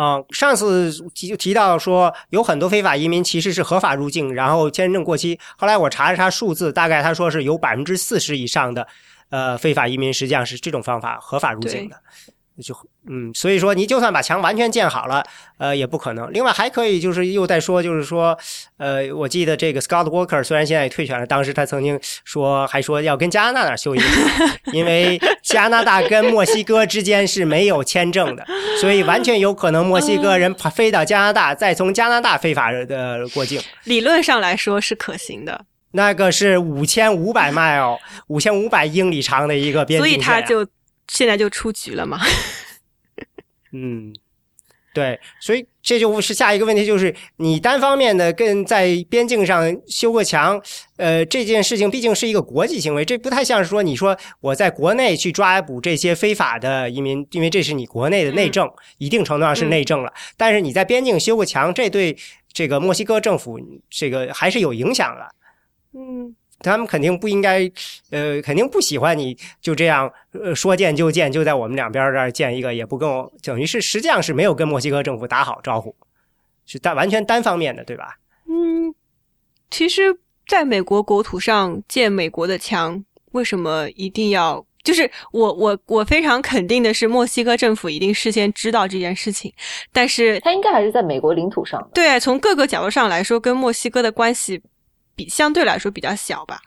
嗯，上次提提到说有很多非法移民其实是合法入境，然后签证过期。后来我查了查数字，大概他说是有百分之四十以上的，呃，非法移民实际上是这种方法合法入境的。就嗯，所以说你就算把墙完全建好了，呃，也不可能。另外还可以就是又在说，就是说，呃，我记得这个 Scott Walker 虽然现在也退选了，当时他曾经说还说要跟加拿大那修一个墙，因为加拿大跟墨西哥之间是没有签证的，所以完全有可能墨西哥人飞到加拿大，再从加拿大非法的过境。理论上来说是可行的。那个是五千五百 mile，，五千五百英里长的一个边境线，所以他就。现在就出局了嘛？嗯，对，所以这就是下一个问题，就是你单方面的跟在边境上修个墙，呃，这件事情毕竟是一个国际行为，这不太像是说你说我在国内去抓捕这些非法的移民，因为这是你国内的内政，一定程度上是内政了。但是你在边境修个墙，这对这个墨西哥政府这个还是有影响了。嗯，他们肯定不应该，呃，肯定不喜欢你就这样，呃，说建就建，就在我们两边这儿建一个，也不跟我，等于是实际上是没有跟墨西哥政府打好招呼，是单完全单方面的，对吧？嗯，其实在美国国土上建美国的墙，为什么一定要？就是我我我非常肯定的是，墨西哥政府一定事先知道这件事情，但是它应该还是在美国领土上的。对，从各个角度上来说，跟墨西哥的关系比相对来说比较小吧。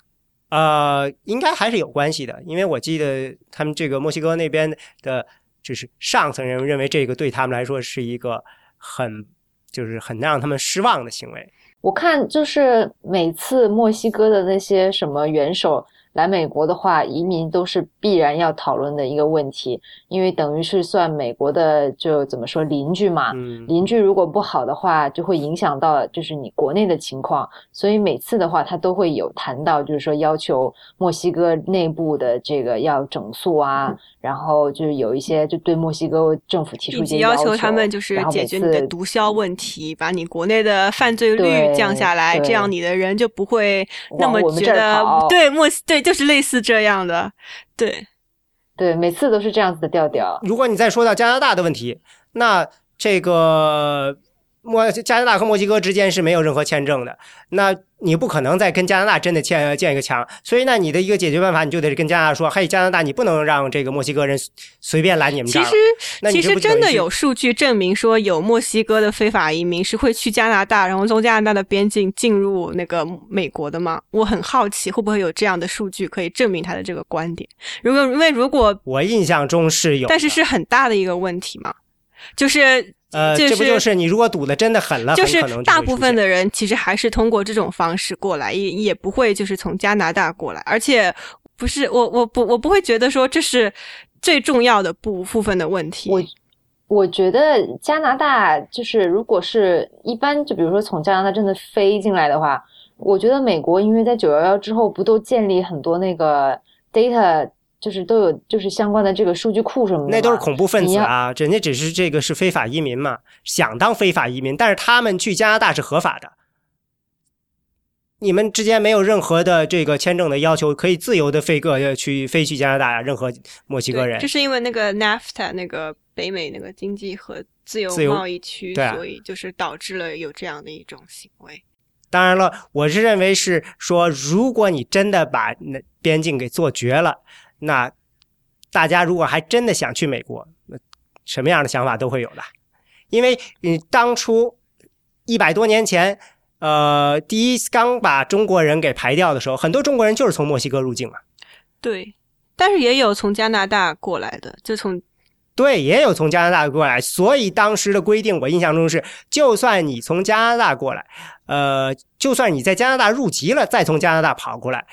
呃，应该还是有关系的，因为我记得他们这个墨西哥那边的，就是上层人认为这个对他们来说是一个很，就是很让他们失望的行为。我看就是每次墨西哥的那些什么元首来美国的话，移民都是必然要讨论的一个问题，因为等于是算美国的就怎么说邻居嘛，嗯，邻居如果不好的话，就会影响到就是你国内的情况，所以每次的话，他都会有谈到，就是说要求墨西哥内部的这个要整肃啊，然后就是有一些就对墨西哥政府提出一些求，要求他们就是解决你的毒枭问题，把你国内的犯罪率降下来，这样你的人就不会那么觉得对墨西对，就是类似这样的，对。对，每次都是这样子的调调。如果你再说到加拿大的问题，那这个墨加拿大和墨西哥之间是没有任何签证的，那你不可能再跟加拿大真的建建一个墙，所以那你的一个解决办法，你就得跟加拿大说，嘿，加拿大，你不能让这个墨西哥人随便来你们这儿。其实，其实真的有数据证明说，有墨西哥的非法移民是会去加拿大，然后从加拿大的边境进入那个美国的吗？我很好奇，会不会有这样的数据可以证明他的这个观点？如果因为如果，我印象中是有，但是是很大的一个问题嘛，就是呃，就这不就是你如果赌的真的狠了，就是大部分的人其实还是通过这种方式过来，也也不会就是从加拿大过来，而且不是我我不我不会觉得说这是最重要的部部分的问题。我我觉得加拿大就是，如果是一般，就比如说从加拿大真的飞进来的话，我觉得美国因为在九幺幺之后不都建立很多那个 data，就是都有就是相关的这个数据库什么的，那都是恐怖分子啊！人家只是这个是非法移民嘛，想当非法移民，但是他们去加拿大是合法的。你们之间没有任何的这个签证的要求，可以自由的飞个呃去飞去加拿大，任何墨西哥人，就是因为那个 NAFTA 那个北美那个经济和自由自由贸易区，对啊所以就是导致了有这样的一种行为。当然了，我是认为是说，如果你真的把那边境给做绝了，那大家如果还真的想去美国，那什么样的想法都会有的。因为你当初一百多年前，呃，第一刚把中国人给排掉的时候，很多中国人就是从墨西哥入境嘛。对，但是也有从加拿大过来的，就从对，也有从加拿大过来，所以当时的规定，我印象中是，就算你从加拿大过来，呃，就算你在加拿大入籍了，再从加拿大跑过来，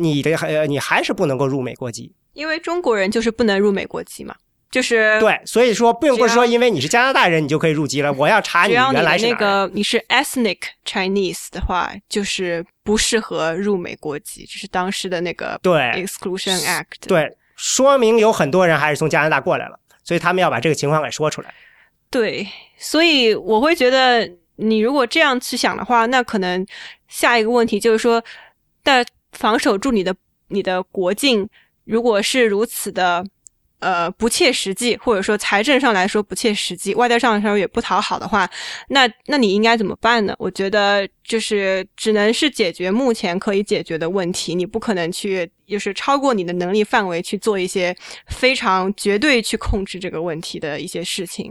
你的还，你还是不能够入美国籍。因为中国人就是不能入美国籍嘛，就是对，所以说并不是说因为你是加拿大人，你就可以入籍了。我要查你原来是哪儿人。个你是 ethnic Chinese 的话，就是不适合入美国籍，这是当时的那个对 Exclusion Act。对，说明有很多人还是从加拿大过来了，所以他们要把这个情况给说出来。对，所以我会觉得，你如果这样去想的话，那可能下一个问题就是说，但防守住你的你的国境，如果是如此的。呃，不切实际，或者说财政上来说不切实际，外交上来说也不讨好的话，那那你应该怎么办呢？我觉得就是只能是解决目前可以解决的问题，你不可能去就是超过你的能力范围去做一些非常绝对去控制这个问题的一些事情。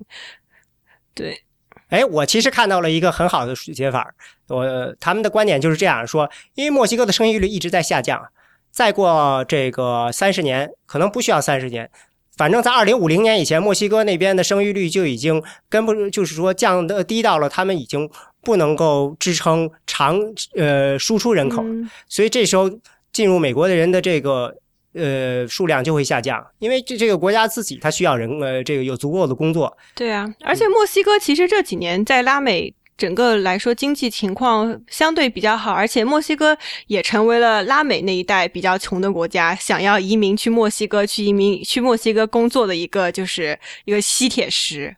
对，哎，我其实看到了一个很好的解法，我他们的观点就是这样说：，因为墨西哥的生育率一直在下降，再过这个三十年，可能不需要三十年，反正在二零五零年以前，墨西哥那边的生育率就已经跟不就是说降的低到了他们已经不能够支撑长呃输出人口，嗯。所以这时候进入美国的人的这个呃数量就会下降，因为这这个国家自己它需要人呃这个有足够的工作。对啊，而且墨西哥其实这几年在拉美。整个来说，经济情况相对比较好，而且墨西哥也成为了拉美那一带比较穷的国家，想要移民去墨西哥去移民去墨西哥工作的一个就是一个吸铁石。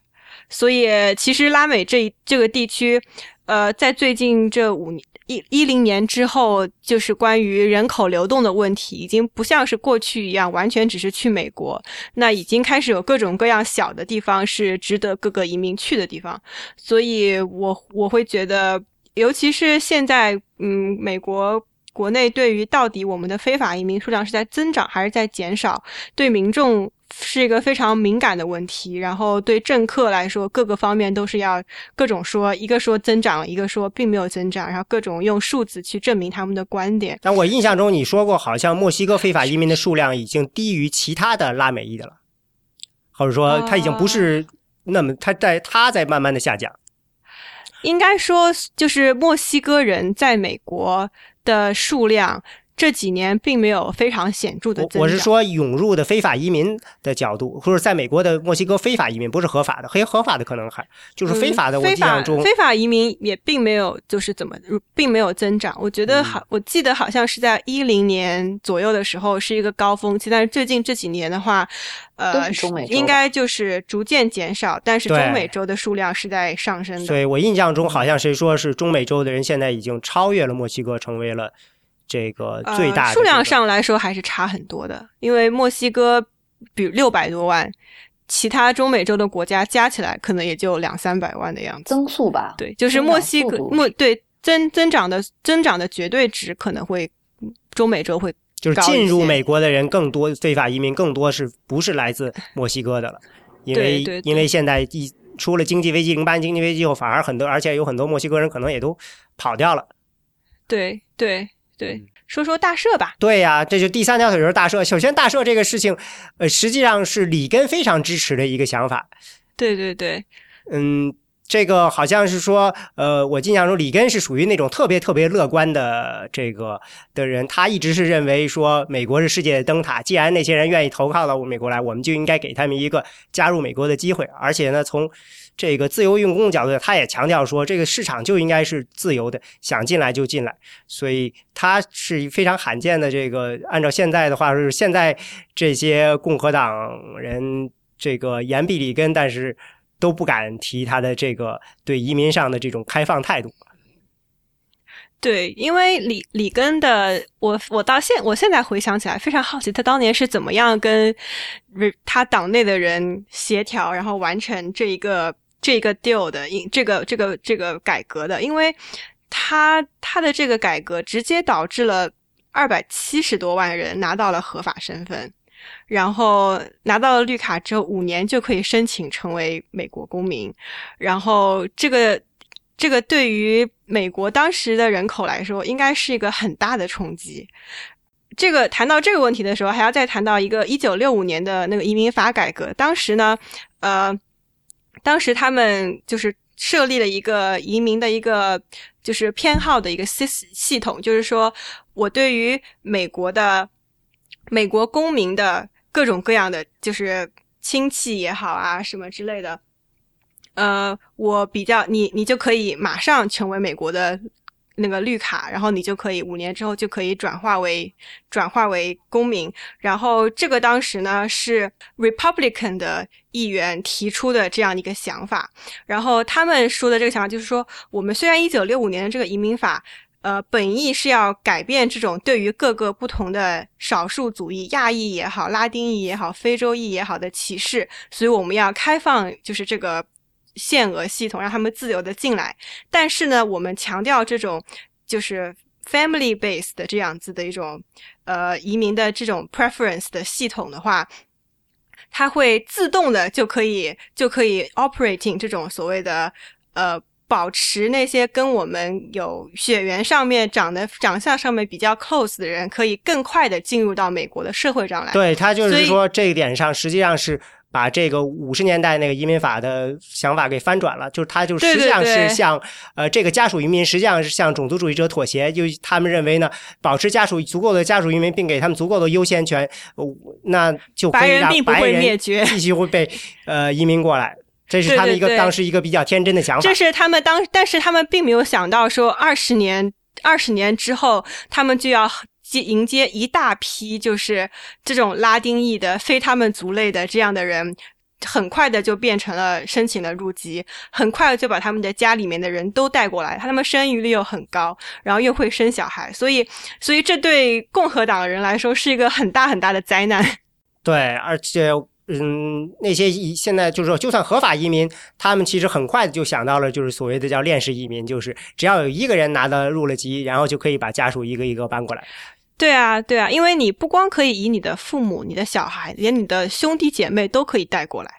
所以，其实拉美这这个地区，呃，在最近这五年。一一零年之后，就是关于人口流动的问题，已经不像是过去一样，完全只是去美国。那已经开始有各种各样小的地方是值得各个移民去的地方。所以，我我会觉得，尤其是现在，嗯，美国国内对于到底我们的非法移民数量是在增长还是在减少，对民众。是一个非常敏感的问题，然后对政客来说，各个方面都是要各种说，一个说增长，一个说并没有增长，然后各种用数字去证明他们的观点。但我印象中你说过，好像墨西哥非法移民的数量已经低于其他的拉美裔的了，或者说他已经不是那么他在他在慢慢的下降。应该说，就是墨西哥人在美国的数量。这几年并没有非常显著的增长。我是说涌入的非法移民的角度，或者在美国的墨西哥非法移民不是合法的，非合法的可能还就是非法的。我印象中，非法移民也并没有就是怎么并没有增长。我觉得好，我记得好像是在一零年左右的时候是一个高峰期，但是最近这几年的话，呃，应该就是逐渐减少，但是中美洲的数量是在上升的。所以我印象中好像谁说是中美洲的人现在已经超越了墨西哥，成为了。这个最大数量上来说还是差很多的，因为墨西哥比六百多万，其他中美洲的国家加起来可能也就两三百万的样子。增速吧，对，就是墨西哥墨对增增长的增长的绝对值可能会中美洲会就是进入美国的人更多，非法移民更多是不是来自 墨西哥的了？因为因为现在一出了经济危机，零八年经济危机后，反而很多，而且有很多墨西哥人可能也都跑掉了。对对。对，说说大赦吧。对呀，这就第三条腿就是大赦。首先，大赦这个事情，呃，实际上是里根非常支持的一个想法。对对对，嗯，这个好像是说，呃，我印象中里根是属于那种特别特别乐观的这个的人，他一直是认为说，美国是世界的灯塔，既然那些人愿意投靠到美国来，我们就应该给他们一个加入美国的机会，而且呢，从这个自由用工的角度，他也强调说，这个市场就应该是自由的，想进来就进来。所以他是非常罕见的。这个按照现在的话，是现在这些共和党人这个言必里根，但是都不敢提他的这个对移民上的这种开放态度。对，因为里里根的，我我到现我现在回想起来，非常好奇他当年是怎么样跟他党内的人协调，然后完成这一个。这个 deal 的，因这个这个这个改革的，因为他他的这个改革直接导致了二百七十多万人拿到了合法身份，然后拿到了绿卡之后，五年就可以申请成为美国公民，然后这个这个对于美国当时的人口来说，应该是一个很大的冲击。这个谈到这个问题的时候，还要再谈到一个一九六五年的那个移民法改革，当时呢，呃。当时他们就是设立了一个移民的一个就是偏好的一个系系统，就是说我对于美国的美国公民的各种各样的就是亲戚也好啊什么之类的，呃，我比较你你就可以马上成为美国的。那个绿卡，然后你就可以五年之后就可以转化为转化为公民。然后这个当时呢是 Republican 的议员提出的这样一个想法。然后他们说的这个想法就是说，我们虽然一九六五年的这个移民法，呃，本意是要改变这种对于各个不同的少数族裔，亚裔也好，拉丁裔也好，非洲裔也好的歧视，所以我们要开放，就是这个。限额系统让他们自由的进来，但是呢，我们强调这种就是 family base 的这样子的一种呃移民的这种 preference 的系统的话，它会自动的就可以就可以 operating 这种所谓的呃保持那些跟我们有血缘上面长得长相上面比较 close 的人，可以更快的进入到美国的社会上来。对他就是说这一点上实际上是。把这个五十年代那个移民法的想法给翻转了，就是他就实际上是向呃这个家属移民实际上是向种族主义者妥协，就他们认为呢，保持家属足够的家属移民，并给他们足够的优先权，呃那就可白以让白人灭绝继续会被 呃移民过来。这是他们一个当时一个比较天真的想法这。是他们当，但是他们并没有想到说，二十年二十年之后，他们就要接迎接一大批就是这种拉丁裔的非他们族类的这样的人。很快的就变成了申请了入籍，很快就把他们的家里面的人都带过来，他们生育率又很高，然后又会生小孩，所以，所以这对共和党人来说是一个很大很大的灾难。对，而且嗯，那些移现在就是说，就算合法移民，他们其实很快就想到了，就是所谓的叫链式移民，就是只要有一个人拿到入了籍，然后就可以把家属一个一个搬过来。对啊，对啊，因为你不光可以以你的父母、你的小孩，连你的兄弟姐妹都可以带过来。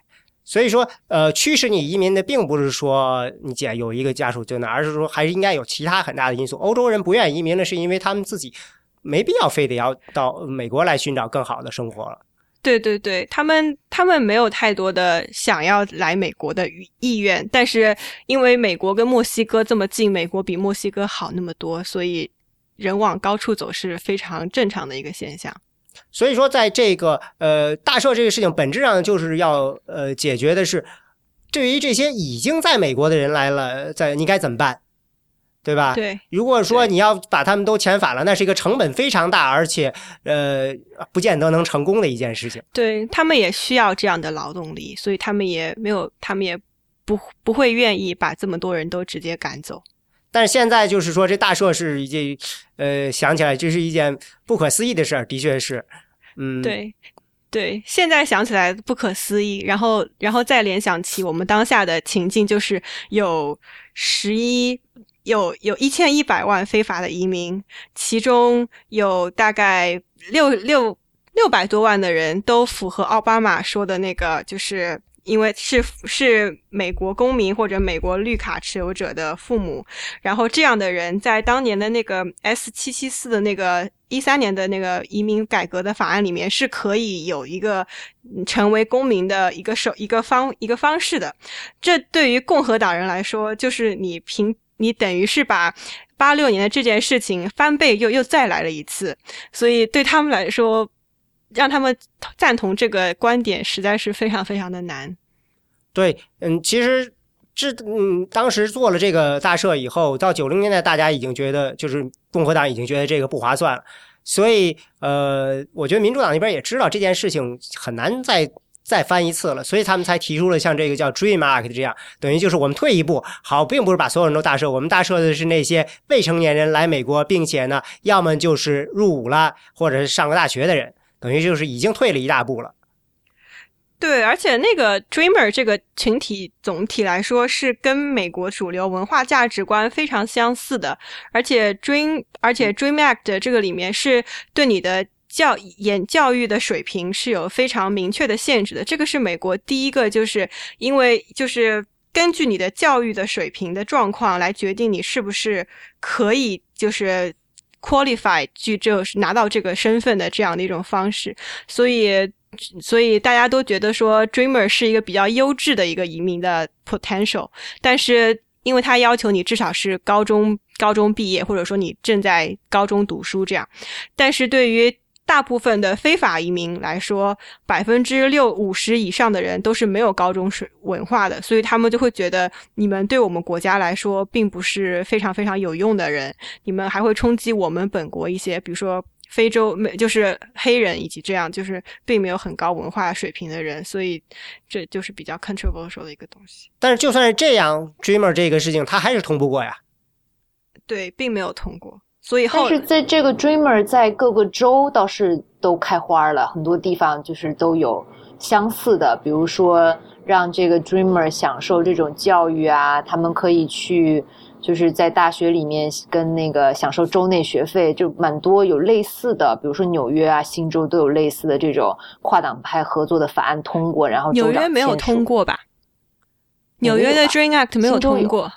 所以说，呃，驱使你移民的并不是说你姐有一个家属就那，而是说还是应该有其他很大的因素。欧洲人不愿意移民呢，是因为他们自己没必要非得要到美国来寻找更好的生活了。对对对，他们他们没有太多的想要来美国的意意愿，但是因为美国跟墨西哥这么近，美国比墨西哥好那么多，所以人往高处走是非常正常的一个现象。所以说，在这个呃大赦这个事情本质上就是要呃解决的是，对于这些已经在美国的人来了，在你该怎么办，对吧？。对如果说你要把他们都遣返了，那是一个成本非常大，而且呃不见得能成功的一件事情。对，他们也需要这样的劳动力，所以他们也没有，他们也不不会愿意把这么多人都直接赶走。但是现在就是说，这大赦是一件，呃，想起来这是一件不可思议的事儿，的确是，嗯，，对，对，现在想起来不可思议，然后，然后再联想起我们当下的情境，就是有十一，有有一千一百万非法的移民，其中有大概六六六百多万的人都符合奥巴马说的那个，就是。因为是是美国公民或者美国绿卡持有者的父母，然后这样的人在当年的那个 S 七七四的那个一三年的那个移民改革的法案里面是可以有一个成为公民的一个手一个方一个方式的。这对于共和党人来说，就是你凭你等于是把八六年的这件事情翻倍又又再来了一次，所以对他们来说。让他们赞同这个观点实在是非常非常的难。对，嗯，其实这嗯，当时做了这个大赦以后，到九零年代，大家已经觉得，就是共和党已经觉得这个不划算了，所以呃，我觉得民主党那边也知道这件事情很难再再翻一次了，所以他们才提出了像这个叫 Dream Act 这样，等于就是我们退一步，好，并不是把所有人都大赦，我们大赦的是那些未成年人来美国，并且呢，要么就是入伍了，或者是上过大学的人，等于就是已经退了一大步了。对，而且那个 Dreamer 这个群体总体来说是跟美国主流文化价值观非常相似的，而且 Dream 而且 Dream Act 这个里面是对你的教演教育的水平是有非常明确的限制的。这个是美国第一个，就是因为就是根据你的教育的水平的状况来决定你是不是可以就是。Qualify 去就是拿到这个身份的这样的一种方式，所以所以大家都觉得说 Dreamer 是一个比较优质的一个移民的 potential，但是因为他要求你至少是高中高中毕业，或者说你正在高中读书这样，但是对于大部分的非法移民来说，百分之六五十以上的人都是没有高中水文化的，所以他们就会觉得你们对我们国家来说并不是非常非常有用的人，你们还会冲击我们本国一些，比如说非洲没就是黑人以及这样就是并没有很高文化水平的人，所以这就是比较 controversial 的一个东西。但是就算是这样，Dreamer 这个事情他还是通不过呀。对，并没有通过。所以后但是在这个 Dreamer 在各个州倒是都开花了，很多地方就是都有相似的，比如说让这个 Dreamer 享受这种教育啊，他们可以去就是在大学里面跟那个享受州内学费，就蛮多有类似的，比如说纽约啊、新州都有类似的这种跨党派合作的法案通过，然后纽约没有通过吧？纽约的 Dream Act 没有通过。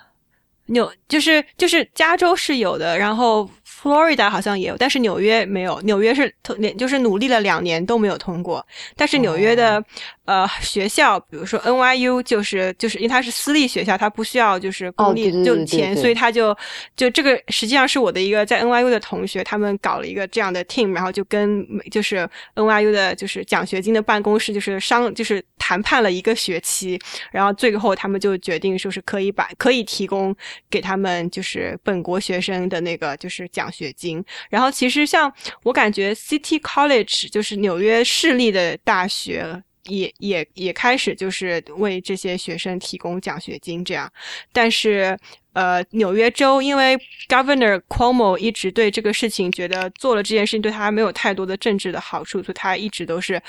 纽就是就是加州是有的，然后 Florida 好像也有，但是纽约没有。纽约是连就是努力了两年都没有通过。但是纽约的呃学校，比如说 NYU，就是就是因为它是私立学校，它不需要就是公立就钱，所以他就就这个实际上是我的一个在 NYU 的同学，他们搞了一个这样的 team，然后就跟就是 NYU 的就是奖学金的办公室就是商就是谈判了一个学期，然后最后他们就决定说是可以把可以提供给他们就是本国学生的那个就是奖学金。然后其实像我感觉 City College 就是纽约市立的大学。也也也开始就是为这些学生提供奖学金这样，但是呃，纽约州因为 Governor Cuomo 一直对这个事情觉得做了这件事情对他没有太多的政治的好处，所以他一直都是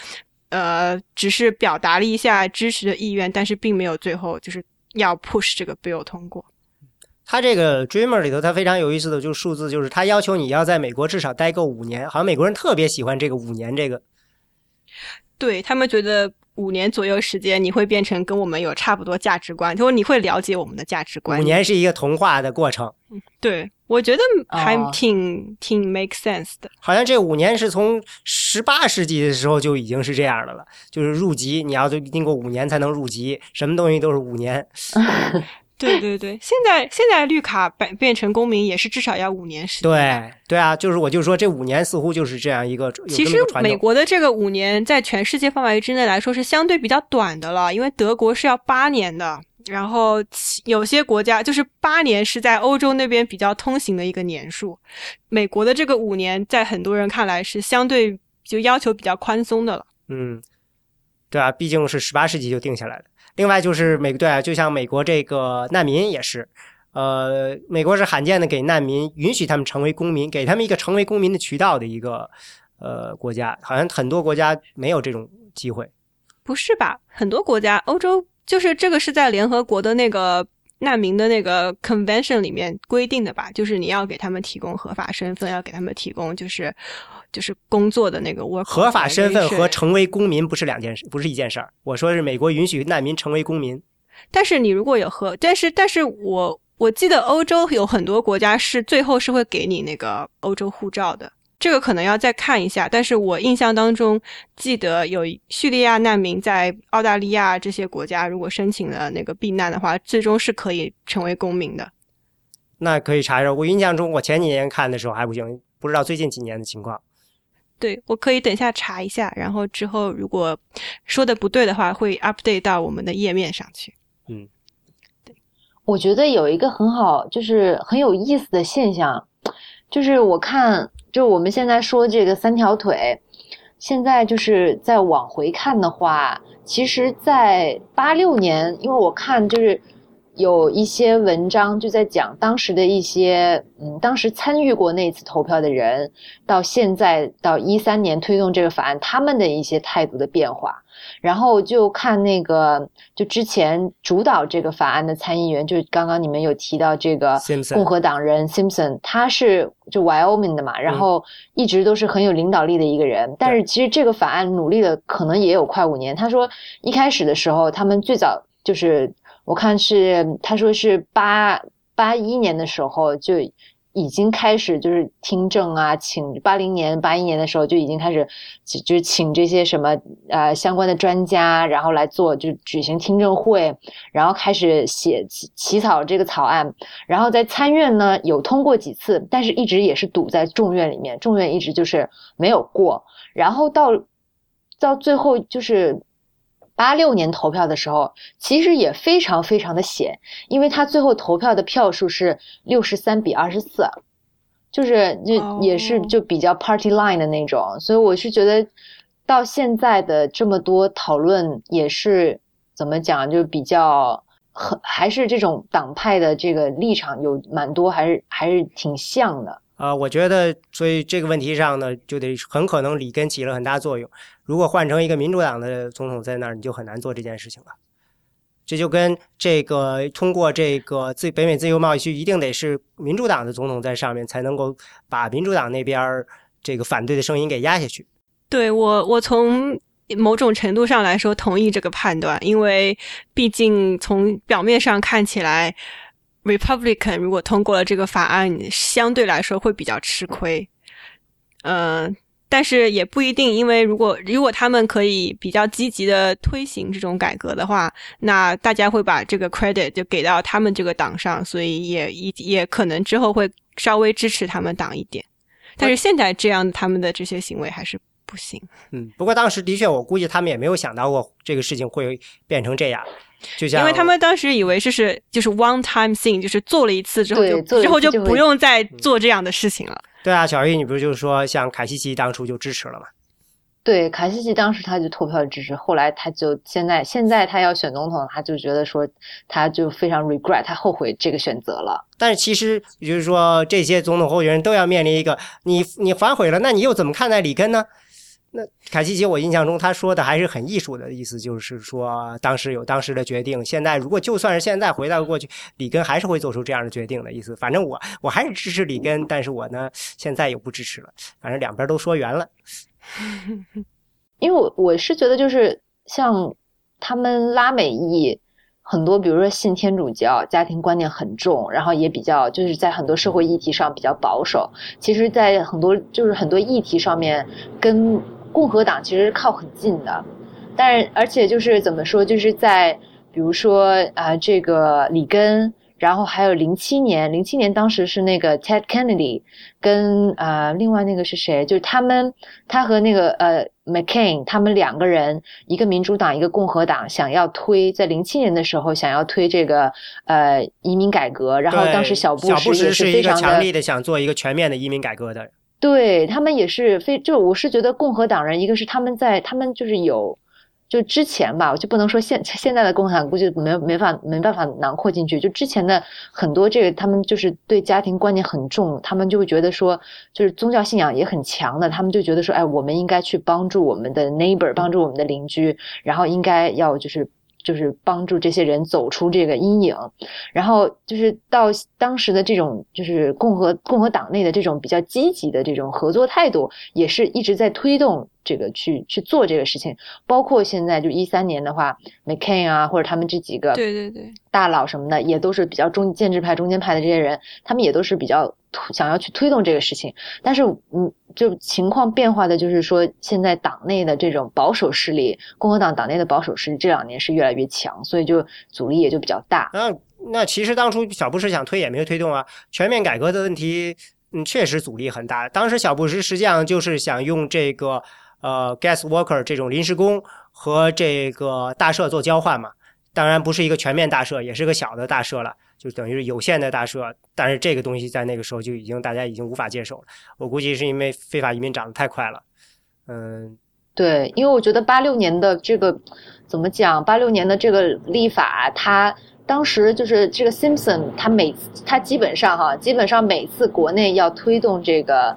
呃，只是表达了一下支持的意愿，但是并没有最后就是要 push 这个 bill 通过。他这个 Dreamer 里头，他非常有意思的就是数字，就是他要求你要在美国至少待够五年，好像美国人特别喜欢这个五年这个。对他们觉得五年左右时间，你会变成跟我们有差不多价值观，就说你会了解我们的价值观。五年是一个同化的过程。对，我觉得还挺挺 make sense 的。好像这五年是从十八世纪的时候就已经是这样的了，就是入籍你要经过五年才能入籍，什么东西都是五年。对对对，现在现在绿卡变变成公民也是至少要五年时间。对对啊，就是我就说这五年似乎就是这样一个。其实美国的这个五年在全世界范围之内来说是相对比较短的了，因为德国是要八年的，然后有些国家就是八年是在欧洲那边比较通行的一个年数。美国的这个五年在很多人看来是相对就要求比较宽松的了。嗯，对啊，毕竟是十八世纪就定下来的。另外就是美对啊，就像美国这个难民也是，呃，美国是罕见的给难民允许他们成为公民，给他们一个成为公民的渠道的一个呃国家，好像很多国家没有这种机会。不是吧？很多国家，欧洲就是这个是在联合国的那个难民的那个 convention 里面规定的吧？就是你要给他们提供合法身份，要给他们提供就是。就是工作的那个 work 合法身份和成为公民不是两件事，不是一件事儿。我说是美国允许难民成为公民，但是你如果有合，但是但是我我记得欧洲有很多国家是最后是会给你那个欧洲护照的，这个可能要再看一下。但是我印象当中记得有叙利亚难民在澳大利亚这些国家，如果申请了那个避难的话，最终是可以成为公民的。那可以查一下。我印象中我前几年看的时候还不行，不知道最近几年的情况。对，我可以等一下查一下，然后之后如果说的不对的话，会 update 到我们的页面上去。嗯，对，我觉得有一个很好，就是很有意思的现象，就是我看，就我们现在说这个三条腿，现在就是在往回看的话，其实，在八六年，因为我看就是。有一些文章就在讲当时的一些，嗯，当时参与过那次投票的人，到现在到一三年推动这个法案，他们的一些态度的变化。然后就看那个，就之前主导这个法案的参议员，就刚刚你们有提到这个共和党人 Simpson，他是就 Wyoming 的嘛，然后一直都是很有领导力的一个人。但是其实这个法案努力了可能也有快五年。他说一开始的时候，他们最早就是。我看是他说是八八一年的时候就已经开始就是听证啊，请八零年八一年的时候就已经开始就是请这些什么呃相关的专家，然后来做就举行听证会，然后开始写起起草这个草案，然后在参院呢有通过几次，但是一直也是堵在众院里面，众院一直就是没有过，然后到到最后就是。八六年投票的时候，其实也非常非常的险，因为他最后投票的票数是六十三比二十四，就是就也是就比较 party line 的那种，所以我是觉得到现在的这么多讨论也是怎么讲，就比较很还是这种党派的这个立场有蛮多，还是还是挺像的。啊，我觉得，所以这个问题上呢，就得很可能里根起了很大作用。如果换成一个民主党的总统在那儿，你就很难做这件事情了。这就跟这个通过这个自北美自由贸易区，一定得是民主党的总统在上面，才能够把民主党那边儿这个反对的声音给压下去。对我，我从某种程度上来说同意这个判断，因为毕竟从表面上看起来。Republican 如果通过了这个法案，相对来说会比较吃亏。嗯、但是也不一定，因为如果如果他们可以比较积极的推行这种改革的话，那大家会把这个 credit 就给到他们这个党上，所以也也也可能之后会稍微支持他们党一点。但是现在这样，他们的这些行为还是不行。嗯，不过当时的确，我估计他们也没有想到过这个事情会变成这样，就像因为他们当时以为这是就是 one time thing，就是做了一次之后就之后就不用再做这样的事情了。对啊，小玉，你不是就是说像凯西奇当初就支持了吗？对，卡西奇当时他就投票支持，后来他就现在现在他要选总统，他就觉得说他就非常 regret，他后悔这个选择了。但是其实也就是说，这些总统候选人都要面临一个你你反悔了，那你又怎么看待里根呢？那凯西奇，我印象中他说的还是很艺术的意思，就是说当时有当时的决定，现在如果就算是现在回到过去，里根还是会做出这样的决定的意思。反正我 我还是支持里根，但是我呢现在又不支持了，反正两边都说圆了。因为我我是觉得就是像他们拉美裔很多，比如说信天主教，家庭观念很重，然后也比较就是在很多社会议题上比较保守。其实，在很多就是很多议题上面跟共和党其实是靠很近的，但是而且就是怎么说，就是在比如说啊、呃这个里根。然后还有零七年，零七年当时是那个 Ted Kennedy 跟呃另外那个是谁？就是他们他和那个呃 McCain 他们两个人，一个民主党一个共和党，想要推在零七年的时候想要推这个呃移民改革，然后当时小布小布什也是一个非常的强力的想做一个全面的移民改革的人。对他们也是非，就我是觉得共和党人，一个是他们在他们就是有，就之前吧，就不能说现现在的共和党估计没没法没办法囊括进去，就之前的很多这个他们就是对家庭观念很重，他们就会觉得说，就是宗教信仰也很强的，他们就觉得说，哎，我们应该去帮助我们的 neighbor，帮助我们的邻居，然后应该要就是。就是帮助这些人走出这个阴影，然后就是到当时的这种就是共和共和党内的这种比较积极的这种合作态度，也是一直在推动这个去去做这个事情。包括现在就一三年的话，McCain 啊，或者他们这几个对对对，大佬什么的，也都是比较中建制派、中间派的这些人，他们也都是比较推想要去推动这个事情。但是，嗯，就情况变化的，就是说现在党内的这种保守势力，共和党党内的保守势力这两年是越来越强，所以就阻力也就比较大。那那其实当初小布什想推也没有推动啊，全面改革的问题，嗯，确实阻力很大。当时小布什实际上就是想用这个呃 gas worker 这种临时工和这个大社做交换嘛，当然不是一个全面大赦，也是个小的大赦了，就等于是有限的大赦。但是这个东西在那个时候就已经大家已经无法接受了。我估计是因为非法移民涨得太快了，嗯，对，因为我觉得八六年的这个怎么讲？八六年的这个立法，它当时就是这个 Simpson，他每次他基本上哈，基本上每次国内要推动这个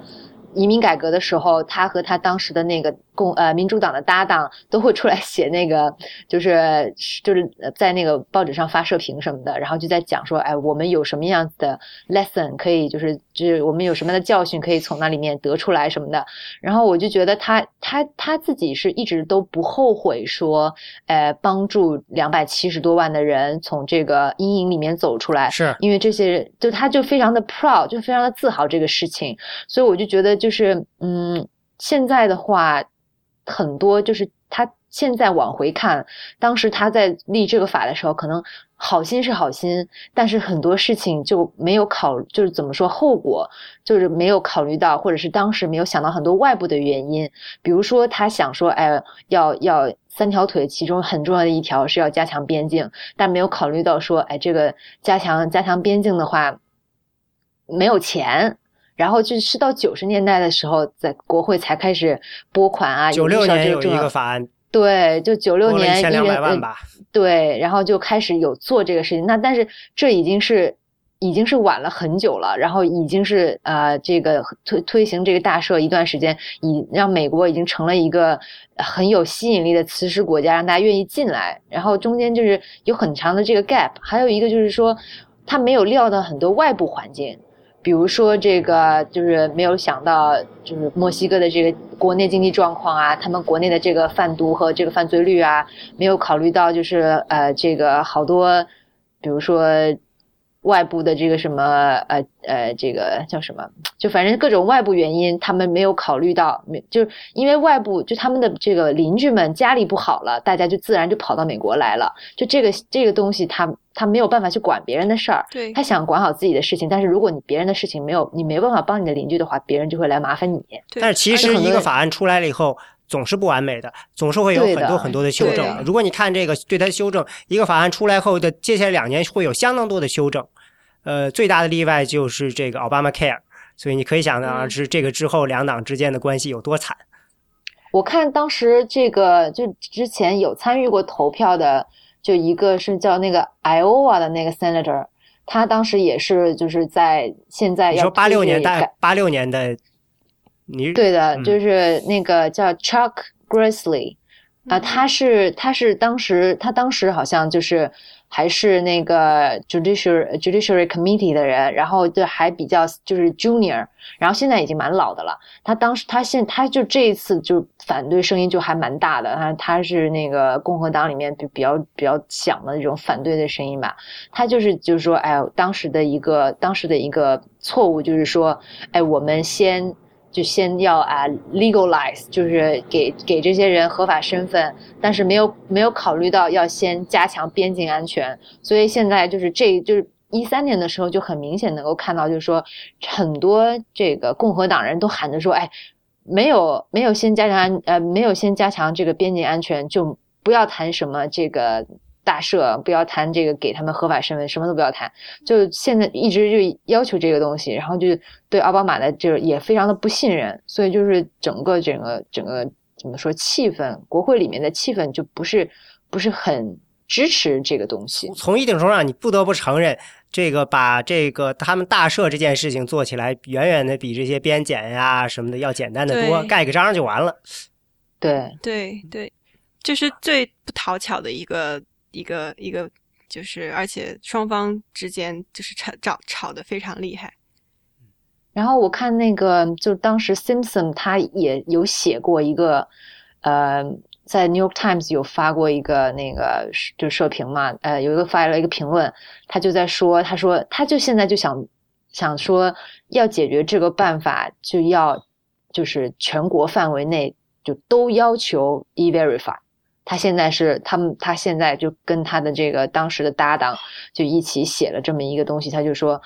移民改革的时候，他和他当时的那个共呃民主党的搭档都会出来写那个，就是就是呃在那个报纸上发社评什么的，然后就在讲说，哎，我们有什么样子的 lesson 可以，就是就是我们有什么样的教训可以从那里面得出来什么的。然后我就觉得他他他自己是一直都不后悔说，呃，帮助两百七十多万的人从这个阴影里面走出来，是因为这些人就他就非常的 proud，就非常的自豪这个事情，所以我就觉得就是嗯，现在的话很多就是他现在往回看，当时他在立这个法的时候，可能好心是好心，但是很多事情就没有考，就是怎么说后果，就是没有考虑到，或者是当时没有想到很多外部的原因，比如说他想说，哎，要要三条腿，其中很重要的一条是要加强边境，但没有考虑到说，哎，这个加强加强边境的话，没有钱。然后就是到九十年代的时候，在国会才开始拨款啊，九六年有一这个法案，对，就九六年一千两一人呃百万吧。对，然后就开始有做这个事情。那但是这已经是已经是晚了很久了，然后已经是呃这个推推行这个大赦一段时间，已让美国已经成了一个很有吸引力的磁石国家，让大家愿意进来。然后中间就是有很长的这个 gap，还有一个就是说他没有料到很多外部环境。比如说，这个就是没有想到，就是墨西哥的这个国内经济状况啊，他们国内的这个贩毒和这个犯罪率啊，没有考虑到，就是呃，这个好多，比如说外部的这个什么呃呃，这个叫什么？就反正各种外部原因，他们没有考虑到，没就是因为外部就他们的这个邻居们家里不好了，大家就自然就跑到美国来了。就这个这个东西，他他没有办法去管别人的事儿，对他想管好自己的事情。但是如果你别人的事情没有你没办法帮你的邻居的话，别人就会来麻烦你。对但是其实一个法案出来了以后，总是不完美的，总是会有很多很多的修正。如果你看这个对它修正，一个法案出来后的接下来两年会有相当多的修正。呃，最大的例外就是这个 Obama Care，所以你可以想而知，这个之后两党之间的关系有多惨。我看当时这个就之前有参与过投票的，就一个是叫那个 Iowa 的那个 senator，他当时也是就是在现在要你说八六年代，八六年的，你对的，嗯。就是那个叫 Chuck Grassley，啊、嗯。他是他是当时他当时好像就是还是那个 judiciary judiciary committee 的人，然后就还比较就是 junior，然后现在已经蛮老的了。他当时他现他就这一次就反对声音就还蛮大的，他他是那个共和党里面比比较比较响的那种反对的声音吧。他就是就是说，哎，当时的一个当时的一个错误就是说，哎，我们先。就先要啊 legalize，就是给给这些人合法身份，但是没有没有考虑到要先加强边境安全，所以现在就是这就是一三年的时候就很明显能够看到，就是说很多这个共和党人都喊着说，哎，没有没有先加强安呃没有先加强这个边境安全，就不要谈什么这个大赦，不要谈这个给他们合法身份，什么都不要谈。就现在一直就要求这个东西，然后就对奥巴马的就是也非常的不信任，所以就是整个整个整个怎么说气氛，国会里面的气氛就不是不是很支持这个东西。从一定程度上，你不得不承认，这个把这个他们大赦这件事情做起来，远远的比这些边检呀什么的要简单的多，盖个章就完了。对，对对，这是最不讨巧的一个一个一个，就是而且双方之间就是吵吵吵得非常厉害。然后我看那个，就当时 Simpson 他也有写过一个，呃，在 New York Times 有发过一个那个就社评嘛，呃，有一个发了一个评论，他就在说，他说他就现在就想想说要解决这个办法，就要就是全国范围内就都要求 E-Verify。他现在是他们，他现在就跟他的这个当时的搭档就一起写了这么一个东西，他就说。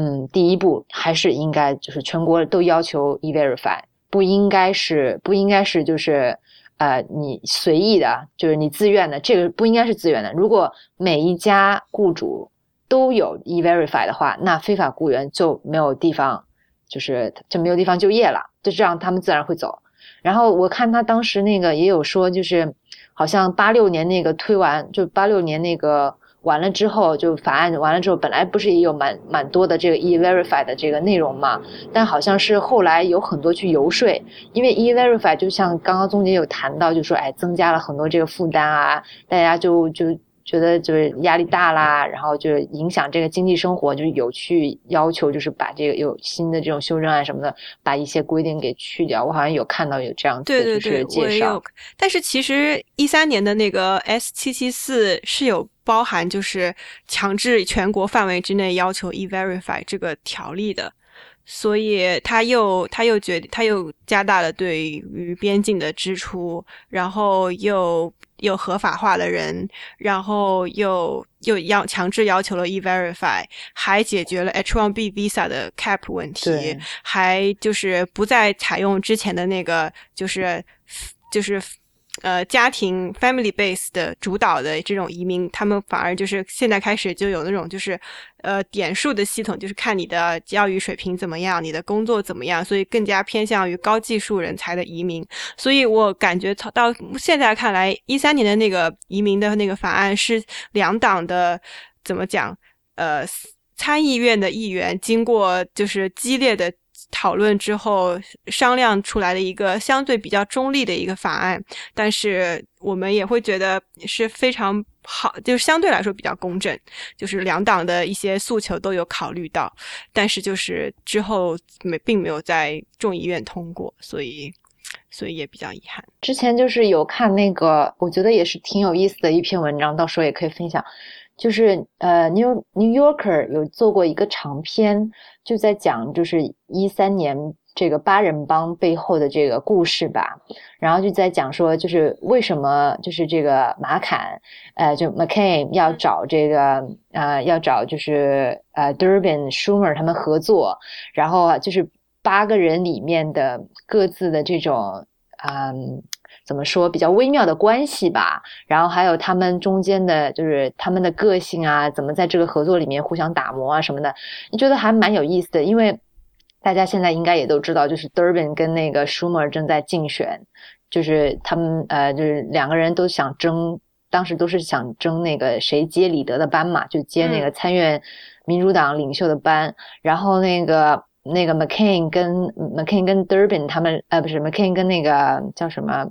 嗯，第一步还是应该就是全国都要求 e-verify，不应该是不应该是就是呃你随意的，就是你自愿的，这个不应该是自愿的。如果每一家雇主都有 e-verify 的话，那非法雇员就没有地方，就是就没有地方就业了，就这样他们自然会走。然后我看他当时那个也有说，就是好像八六年那个推完，就八六年那个。完了之后，就法案完了之后，本来不是也有蛮蛮多的这个 e-verify 的这个内容嘛？但好像是后来有很多去游说，因为 e-verify 就像刚刚宗姐有谈到，就说哎，增加了很多这个负担啊，大家就就觉得就是压力大啦，然后就是影响这个经济生活，就是有去要求，就是把这个有新的这种修正案什么的，把一些规定给去掉。我好像有看到有这样子对对对，就是介绍。但是其实一三年的那个 S 七七四是有包含就是强制全国范围之内要求 e-verify 这个条例的，所以他又他又决他又加大了对于边境的支出，然后又又合法化了人，然后又又要强制要求了 e-verify，还解决了 H1B visa 的 cap 问题，还就是不再采用之前的那个就是就是。呃，家庭 family base 的主导的这种移民，他们反而就是现在开始就有那种就是呃点数的系统，就是看你的教育水平怎么样，你的工作怎么样，所以更加偏向于高技术人才的移民。所以我感觉到现在看来，一三年的那个移民的那个法案是两党的怎么讲？呃，参议院的议员经过就是激烈的。讨论之后商量出来的一个相对比较中立的一个法案，但是我们也会觉得是非常好，就是相对来说比较公正，就是两党的一些诉求都有考虑到，但是就是之后没并没有在众议院通过，所以所以也比较遗憾。之前就是有看那个，我觉得也是挺有意思的一篇文章，到时候也可以分享。就是呃，New New Yorker 有做过一个长篇，就在讲就是一三年这个八人帮背后的这个故事吧。然后就在讲说，就是为什么就是这个马坎，呃，就 McCain 要找这个呃，要找就是呃 Durbin Schumer 他们合作，然后就是八个人里面的各自的这种嗯。怎么说比较微妙的关系吧，然后还有他们中间的，就是他们的个性啊，怎么在这个合作里面互相打磨啊什么的，你觉得还蛮有意思的。因为大家现在应该也都知道，就是 Durbin 跟那个 Schumer 正在竞选，就是他们呃，就是两个人都想争，当时都是想争那个谁接李德的班嘛，就接那个参院民主党领袖的班，然后那个。那个 McCain 跟 McCain 跟 Durbin 他们呃不是 McCain 跟那个叫什么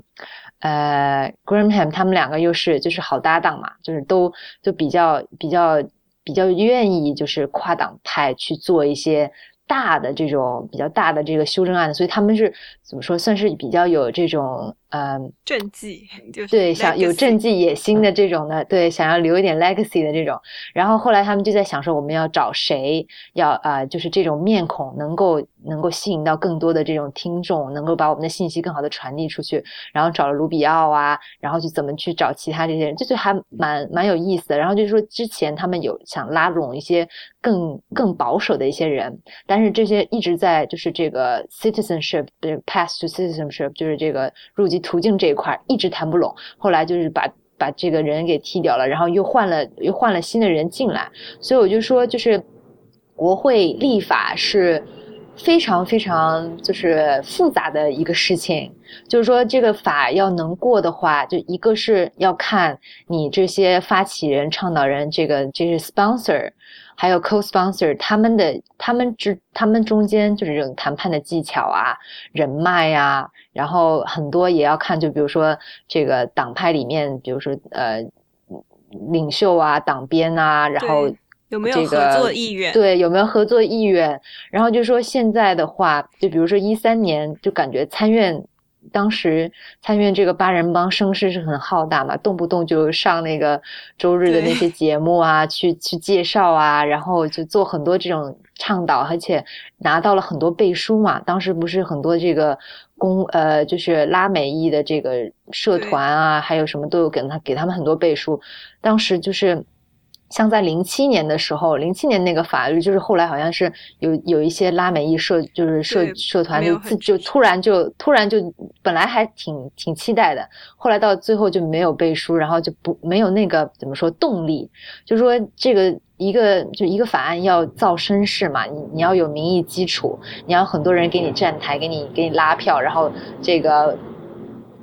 呃 Graham 他们两个又是就是好搭档嘛，就是都就比较比较比较愿意就是跨党派去做一些。大的这种比较大的这个修正案，所以他们是怎么说，算是比较有这种嗯政绩，就是对想有政绩野心的这种的，对想要留一点 legacy 的这种。然后后来他们就在想说，我们要找谁，要啊，就是这种面孔能够能够吸引到更多的这种听众，能够把我们的信息更好的传递出去。然后找了卢比奥啊，然后就怎么去找其他这些人，这就还蛮蛮有意思的。然后就是说之前他们有想拉拢一些更更保守的一些人，但但是这些一直在就是这个 citizenship 的 pass to citizenship，就是这个入籍途径这一块一直谈不拢。后来就是把把这个人给踢掉了，然后又换了又换了新的人进来。所以我就说，就是国会立法是非常非常就是复杂的一个事情。就是说，这个法要能过的话，就一个是要看你这些发起人、倡导人，这个这是 sponsor。还有 co-sponsor，他们的他们之他们中间就是这种谈判的技巧啊、人脉呀，然后很多也要看，就比如说这个党派里面，比如说呃领袖啊、党鞭啊，然后有没有合作意愿？对，有没有合作意愿？然后就说现在的话，就比如说一三年，就感觉参院。当时参院这个八人帮声势是很浩大嘛，动不动就上那个周日的那些节目啊，去去介绍啊，然后就做很多这种倡导，而且拿到了很多背书嘛。当时不是很多这个公呃，就是拉美裔的这个社团啊，还有什么都有给他给他们很多背书。当时就是。像在零七年的时候，零七年那个法律就是后来好像是有有一些拉美裔社就是社社团就自就突然就突然就本来还挺挺期待的，后来到最后就没有背书，然后就不没有那个怎么说动力，就说这个一个就一个法案要造声势嘛，你你要有民意基础，你要很多人给你站台，给你给你拉票，然后这个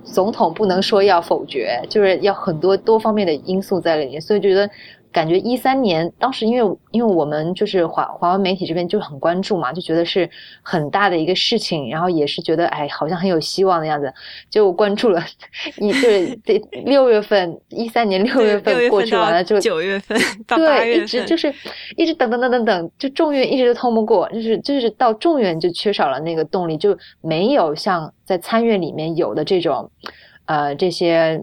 总统不能说要否决，就是要很多多方面的因素在里面，所以觉得。感觉一三年当时，因为因为我们就是华华文媒体这边就很关注嘛，就觉得是很大的一个事情，然后也是觉得哎，好像很有希望的样子，就关注了一 对这六月份一三年六月份过去完了就九月份到八月份，一直就是一直等等等等等，就众院一直都通不过，就是就是到众院就缺少了那个动力，就没有像在参院里面有的这种呃这些。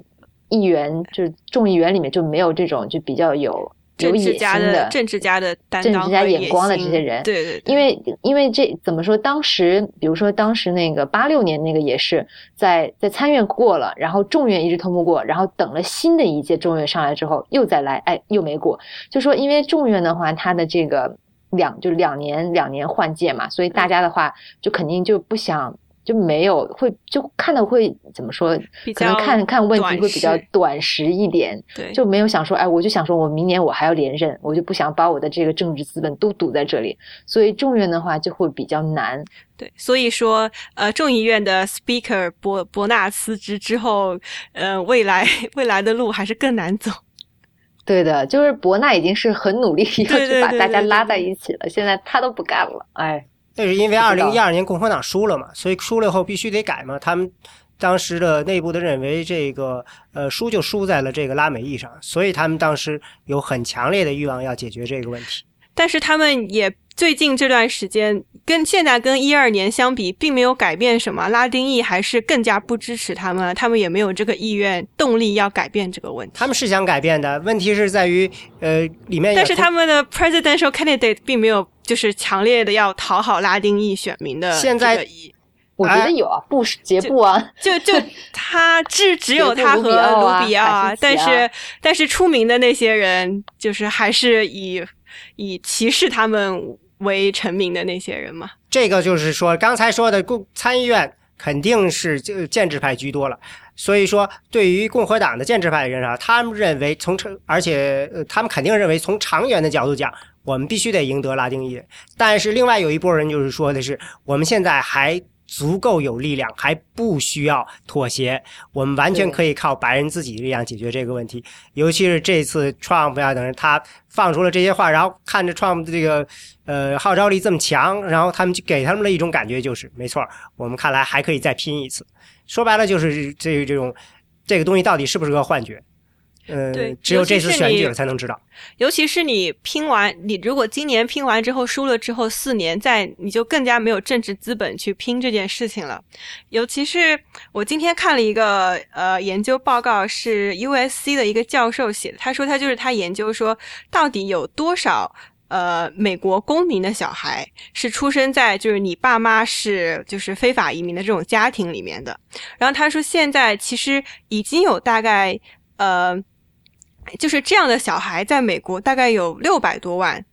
议员就是众议员里面就没有这种就比较有有野心的政治家的政治家眼光的这些人，对对，因为因为这怎么说？当时比如说当时那个八六年那个也是在在参院过了，然后众院一直通不过，然后等了新的一届众院上来之后又再来，哎又没过。就说因为众院的话，它的这个两就两年两年换届嘛，所以大家的话就肯定就不想。就没有会就看的会怎么说？可能看看问题会比较短时一点，对，就没有想说，哎，我就想说我明年我还要连任，我就不想把我的这个政治资本都堵在这里，所以众院的话就会比较难。对，所以说，呃，众议院的 Speaker 伯伯纳辞职之后，呃，未来未来的路还是更难走。对的，就是伯纳已经是很努力要去把大家拉在一起了，现在他都不干了，哎。那是因为二零一二年共和党输了嘛，所以输了后必须得改嘛。他们当时的内部的认为，这个呃输就输在了这个拉美裔上，所以他们当时有很强烈的欲望要解决这个问题。但是他们也最近这段时间跟现在跟一二年相比，并没有改变什么，拉丁裔还是更加不支持他们，他们也没有这个意愿、动力要改变这个问题。他们是想改变的，问题是在于呃里面，但是他们的 presidential candidate 并没有就是强烈的要讨好拉丁裔选民的现在。我觉得有啊，布杰布啊，就就他只只 有他和卢比奥啊，但是但是出名的那些人，就是还是以以歧视他们为成名的那些人嘛。这个就是说，刚才说的共参议院肯定是就建制派居多了，所以说对于共和党的建制派人啊，他们认为从长，而且他们肯定认为从长远的角度讲，我们必须得赢得拉丁裔。但是另外有一波人就是说的是，我们现在还。足够有力量，还不需要妥协，我们完全可以靠白人自己力量解决这个问题。尤其是这次 Trump 呀等人，他放出了这些话，然后看着 Trump 的这个呃号召力这么强，然后他们就给他们的一种感觉就是，没错，我们看来还可以再拼一次。说白了就是这这种这个东西到底是不是个幻觉？呃，对，只有这次选举了才能知道。尤其是你拼完，你如果今年拼完之后输了之后，四年再你就更加没有政治资本去拼这件事情了。尤其是我今天看了一个呃研究报告，是 USC 的一个教授写的，他说他就是他研究说，到底有多少呃美国公民的小孩是出生在就是你爸妈是就是非法移民的这种家庭里面的。然后他说现在其实已经有大概呃。就是这样的小孩，在美国大概有六百多万，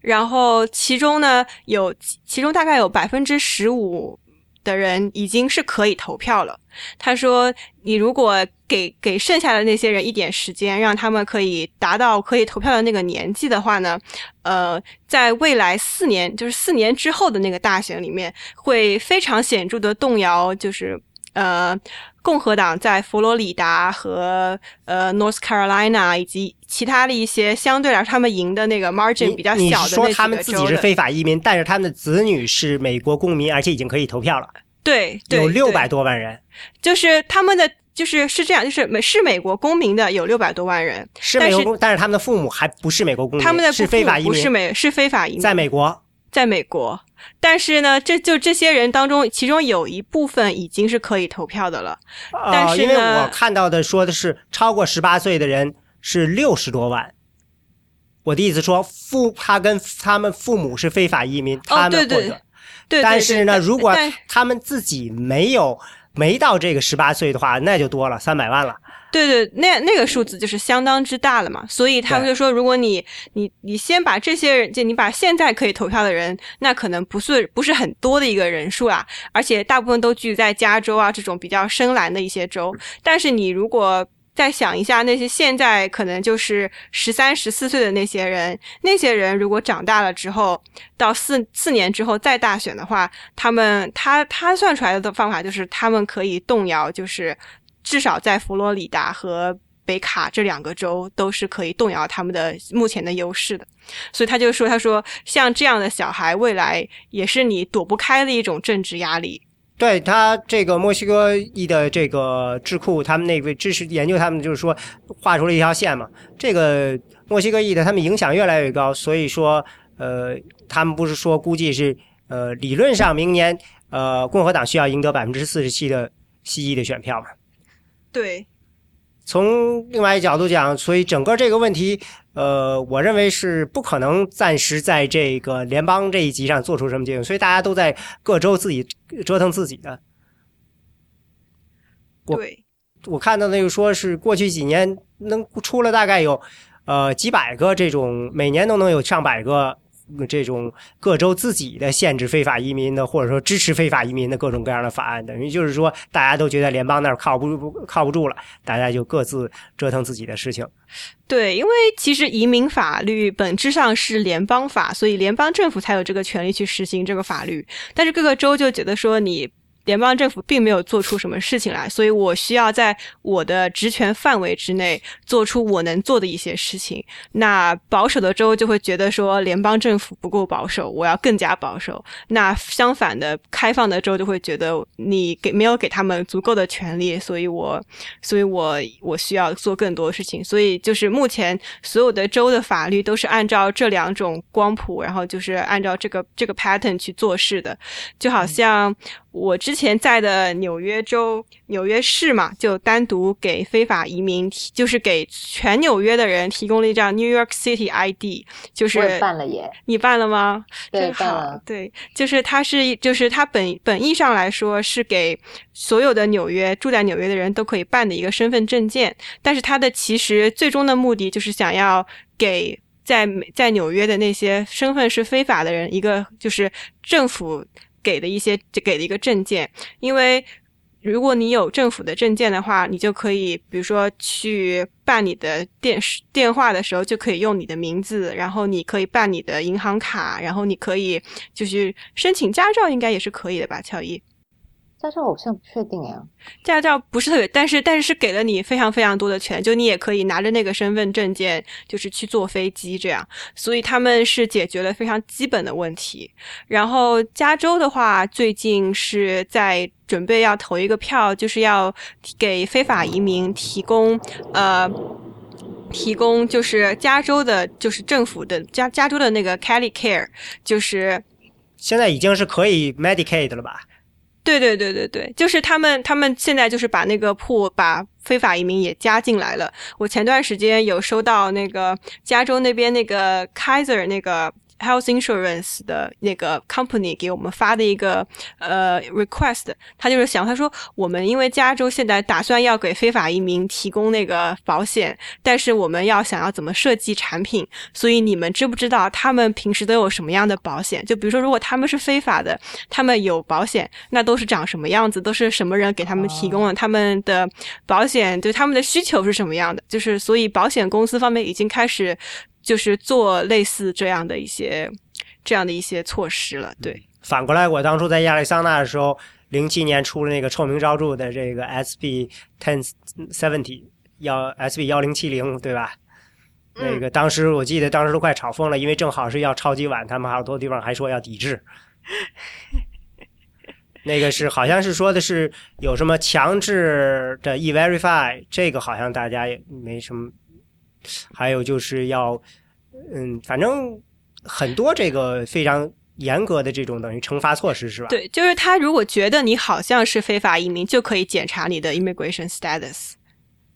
然后其中呢，有其中大概有百分之十五的人已经是可以投票了。他说，你如果给给剩下的那些人一点时间，让他们可以达到可以投票的那个年纪的话呢，呃，在未来四年，就是四年之后的那个大选里面，会非常显著的动摇，就是呃。共和党在佛罗里达和呃 North Carolina 以及其他的一些相对来说他们赢的那个 margin 比较小的那说他们自己是非法移民，但是他们的子女是美国公民，而且已经可以投票了。对，有六百多万人，就是他们的就是是这样，就是美是美国公民的有六百多万人，是美国公，但是他们的父母还不是美国公民，他们的是非法移民，不是美是非法移民，在美国，在美国。但是呢，这就这些人当中，其中有一部分已经是可以投票的了。但是因为我看到的说的是超过十八岁的人是六十多万。我的意思说，父他跟他们父母是非法移民，他们获得。对。但是呢，如果他们自己没有没到这个十八岁的话，那就多了三百万了。对对，那那个数字就是相当之大了嘛，所以他们就说，如果你你你先把这些人，就你把现在可以投票的人，那可能不是不是很多的一个人数啊，而且大部分都聚在加州啊这种比较深蓝的一些州。但是你如果再想一下，那些现在可能就是十三十四岁的那些人，那些人如果长大了之后，到四四年之后再大选的话，他们他他算出来的方法就是他们可以动摇，就是。至少在佛罗里达和北卡这两个州都是可以动摇他们的目前的优势的，所以他就说：“他说像这样的小孩，未来也是你躲不开的一种政治压力。”对他这个墨西哥裔的这个智库，他们那位知识研究，他们就是说画出了一条线嘛。这个墨西哥裔的他们影响越来越高，所以说呃，他们不是说估计是呃，理论上明年呃，共和党需要赢得百分之四十七的西裔的选票嘛。对，从另外一角度讲，所以整个这个问题，呃，我认为是不可能暂时在这个联邦这一级上做出什么结论，所以大家都在各州自己折腾自己的。对，我看到那个说是过去几年能出了大概有呃几百个这种，每年都能有上百个。这种各州自己的限制非法移民的，或者说支持非法移民的各种各样的法案，等于就是说，大家都觉得联邦那儿靠不住，靠不住了，大家就各自折腾自己的事情。对，因为其实移民法律本质上是联邦法，所以联邦政府才有这个权利去实行这个法律。但是各个州就觉得说，你联邦政府并没有做出什么事情来，所以我需要在我的职权范围之内做出我能做的一些事情。那保守的州就会觉得说联邦政府不够保守，我要更加保守。那相反的，开放的州就会觉得你给没有给他们足够的权利，所以我，所以我我需要做更多事情。所以就是目前所有的州的法律都是按照这两种光谱，然后就是按照这个这个 pattern 去做事的，就好像。我之前在的纽约州纽约市嘛，就单独给非法移民，就是给全纽约的人提供了一张 New York City ID，就是办了耶，你办了吗？对，办了。对，就是它是，就是它本本意上来说是给所有的纽约住在纽约的人都可以办的一个身份证件，但是它的其实最终的目的就是想要给在在纽约的那些身份是非法的人一个就是政府。给的一些给的一个证件，因为如果你有政府的证件的话，你就可以，比如说去办你的电电话的时候，就可以用你的名字，然后你可以办你的银行卡，然后你可以就是申请驾照，应该也是可以的吧，乔伊。驾照我现在不确定呀，驾照不是特别，但是但是是给了你非常非常多的权，就你也可以拿着那个身份证件，就是去坐飞机这样，所以他们是解决了非常基本的问题。然后加州的话，最近是在准备要投一个票，就是要给非法移民提供呃提供就是加州的，就是政府的加加州的那个 Cali Care，就是现在已经是可以 Medicaid 了吧？对对对对对，就是他们，他们现在就是把那个铺把非法移民也加进来了。我前段时间有收到那个加州那边那个 Kaiser 那个。Health insurance 的那个 company 给我们发的一个呃 request，他就是想他说我们因为加州现在打算要给非法移民提供那个保险，但是我们要想要怎么设计产品，所以你们知不知道他们平时都有什么样的保险？就比如说如果他们是非法的，他们有保险，那都是长什么样子？都是什么人给他们提供了他们的保险？对他们的需求是什么样的？就是所以保险公司方面已经开始。就是做类似这样的一些这样的一些措施了，对。反过来，我当初在亚利桑那的时候，零七年出了那个臭名昭著的这个 SB ten seventy 幺 SB 幺零七零，对吧？那个当时我记得当时都快炒疯了，因为正好是要超级碗，他们好多地方还说要抵制。那个是好像是说的是有什么强制的 e verify，这个好像大家也没什么。还有就是要，嗯，反正很多这个非常严格的这种等于惩罚措施是吧？对，就是他如果觉得你好像是非法移民，就可以检查你的 immigration status。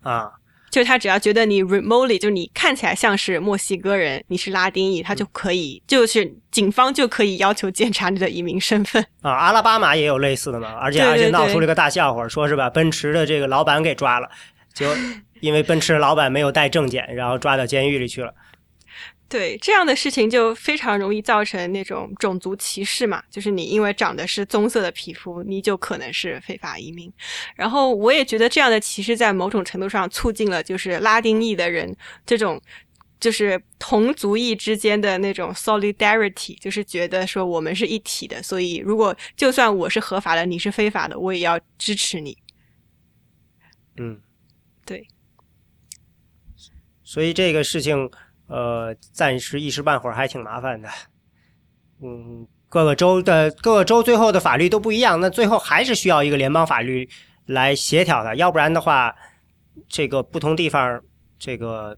啊，就是他只要觉得你 remotely，就是你看起来像是墨西哥人，你是拉丁裔，他就可以，就是警方就可以要求检查你的移民身份。啊，阿拉巴马也有类似的嘛，而且而且闹出了个大笑话，说是把奔驰的这个老板给抓了，就。因为奔驰老板没有带证件，然后抓到监狱里去了。对这样的事情就非常容易造成那种种族歧视嘛，就是你因为长的是棕色的皮肤，你就可能是非法移民。然后我也觉得这样的歧视在某种程度上促进了就是拉丁裔的人这种就是同族裔之间的那种 solidarity，就是觉得说我们是一体的，所以如果就算我是合法的，你是非法的，我也要支持你。嗯，对。所以这个事情，呃，暂时一时半会儿还挺麻烦的。嗯，各个州的各个州最后的法律都不一样，那最后还是需要一个联邦法律来协调的，要不然的话，这个不同地方，这个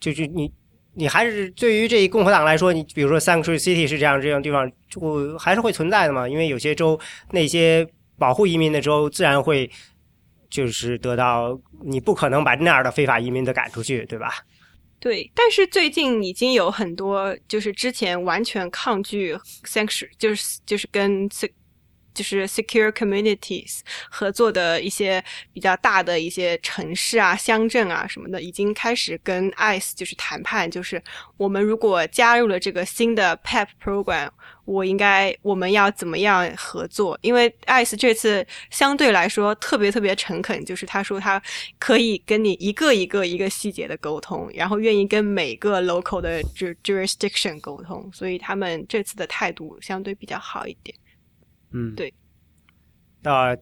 就是你你还是对于这共和党来说，你比如说 Sanctuary City 是这样这样地方，就还是会存在的嘛？因为有些州那些保护移民的州，自然会就是得到，你不可能把那样的非法移民的赶出去，对吧？对，但是最近已经有很多，就是之前完全抗拒 sanctuary，就是就是跟就是 secure communities 合作的一些比较大的一些城市啊、乡镇啊什么的，已经开始跟 ICE 就是谈判，就是我们如果加入了这个新的 PEP program。我应该，我们要怎么样合作？因为艾斯这次相对来说特别特别诚恳，就是他说他可以跟你一个一个一个细节的沟通，然后愿意跟每个 local 的 jurisdiction 沟通，所以他们这次的态度相对比较好一点。嗯，对。那，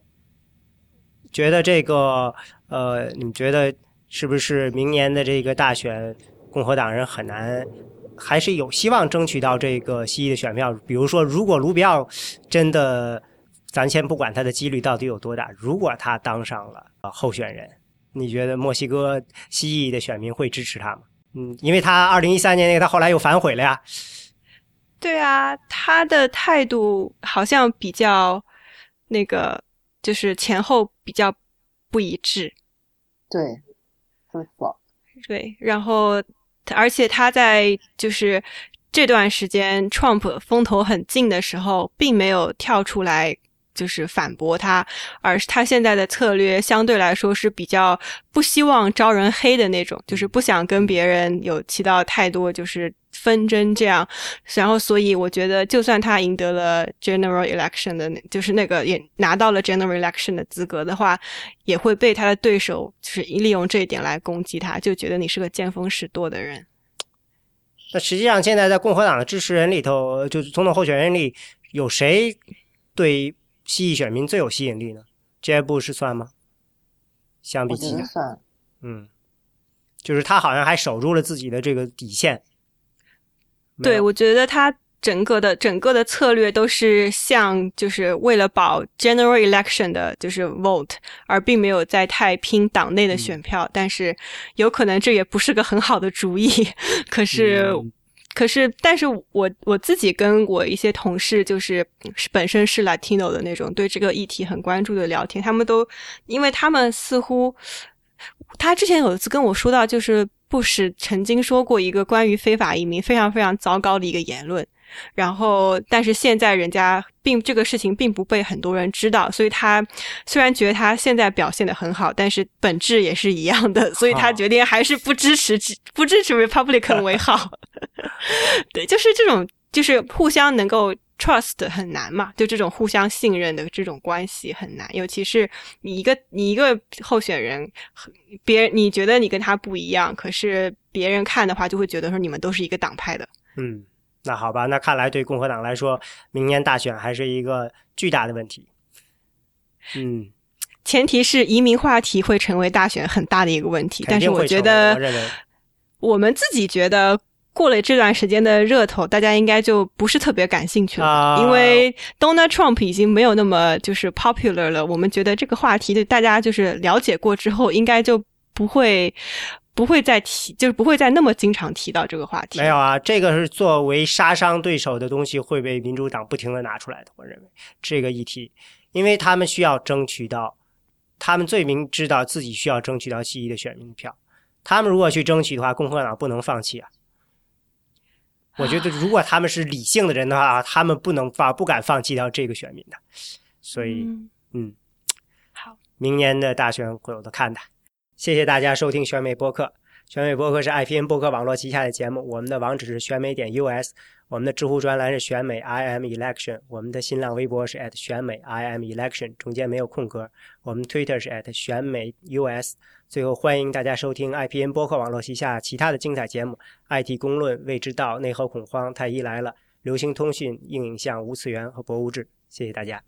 觉得这个呃，你们觉得是不是明年的这个大选，共和党人很难，还是有希望争取到这个西裔的选票？比如说，如果卢比奥真的，咱先不管他的几率到底有多大，如果他当上了候选人，你觉得墨西哥西裔的选民会支持他吗？嗯，因为他二零一三年那个，他后来又反悔了呀。对啊，他的态度好像比较那个，就是前后比较不一致。对，不错。对，然后而且他在就是这段时间，Trump 风头很劲的时候，并没有跳出来。就是反驳他，而是他现在的策略相对来说是比较不希望招人黑的那种，就是不想跟别人有起到太多就是纷争这样。然后，所以我觉得，就算他赢得了 general election 的，就是那个也拿到了 general election 的资格的话，也会被他的对手就是利用这一点来攻击他，就觉得你是个见风使舵的人。那实际上，现在在共和党的支持人里头，就是总统候选人里有谁对？西裔选民最有吸引力呢？这部是算吗？相比其下，嗯，就是他好像还守住了自己的这个底线。对，我觉得他整个的整个的策略都是像，就是为了保 general election 的，就是 vote，而并没有在太拼党内的选票。但是有可能这也不是个很好的主意。可是。可是，但是我我自己跟我一些同事，就是是本身是 Latino 的那种，对这个议题很关注的聊天，他们都，因为他们似乎，他之前有一次跟我说到，就是布什曾经说过一个关于非法移民非常非常糟糕的一个言论。然后，但是现在人家并这个事情并不被很多人知道，所以他虽然觉得他现在表现的很好，但是本质也是一样的，所以他决定还是不支持 不支持 Republican 为好。对，就是这种，就是互相能够 trust 很难嘛，就这种互相信任的这种关系很难，尤其是你一个你一个候选人，别人你觉得你跟他不一样，可是别人看的话就会觉得说你们都是一个党派的，嗯。那好吧，那看来对共和党来说，明年大选还是一个巨大的问题。嗯，前提是移民话题会成为大选很大的一个问题。但是我觉得，我们自己觉得过了这段时间的热头，大家应该就不是特别感兴趣了，因为 Donald Trump 已经没有那么就是 popular 了。我们觉得这个话题对大家就是了解过之后，应该就不会。不会再提，就是不会再那么经常提到这个话题。没有啊，这个是作为杀伤对手的东西会被民主党不停的拿出来的。我认为这个议题，因为他们需要争取到，他们最明知道自己需要争取到西裔的选民票。他们如果去争取的话，共和党不能放弃啊。我觉得如果他们是理性的人的话，他们不能放，不敢放弃掉这个选民的。所以，嗯，好，明年的大选会有的看的。谢谢大家收听选美播客。选美播客是 IPN 播客网络旗下的节目。我们的网址是选美点 US，我们的知乎专栏是选美 IM Election，我们的新浪微博是 at 选美 IM Election，中间没有空格。我们 Twitter 是 at 选美 US。最后欢迎大家收听 IPN 播客网络旗下其他的精彩节目：IT 公论、未知道、内核恐慌、太医来了、流行通讯、硬影像、无次元和博物志。谢谢大家。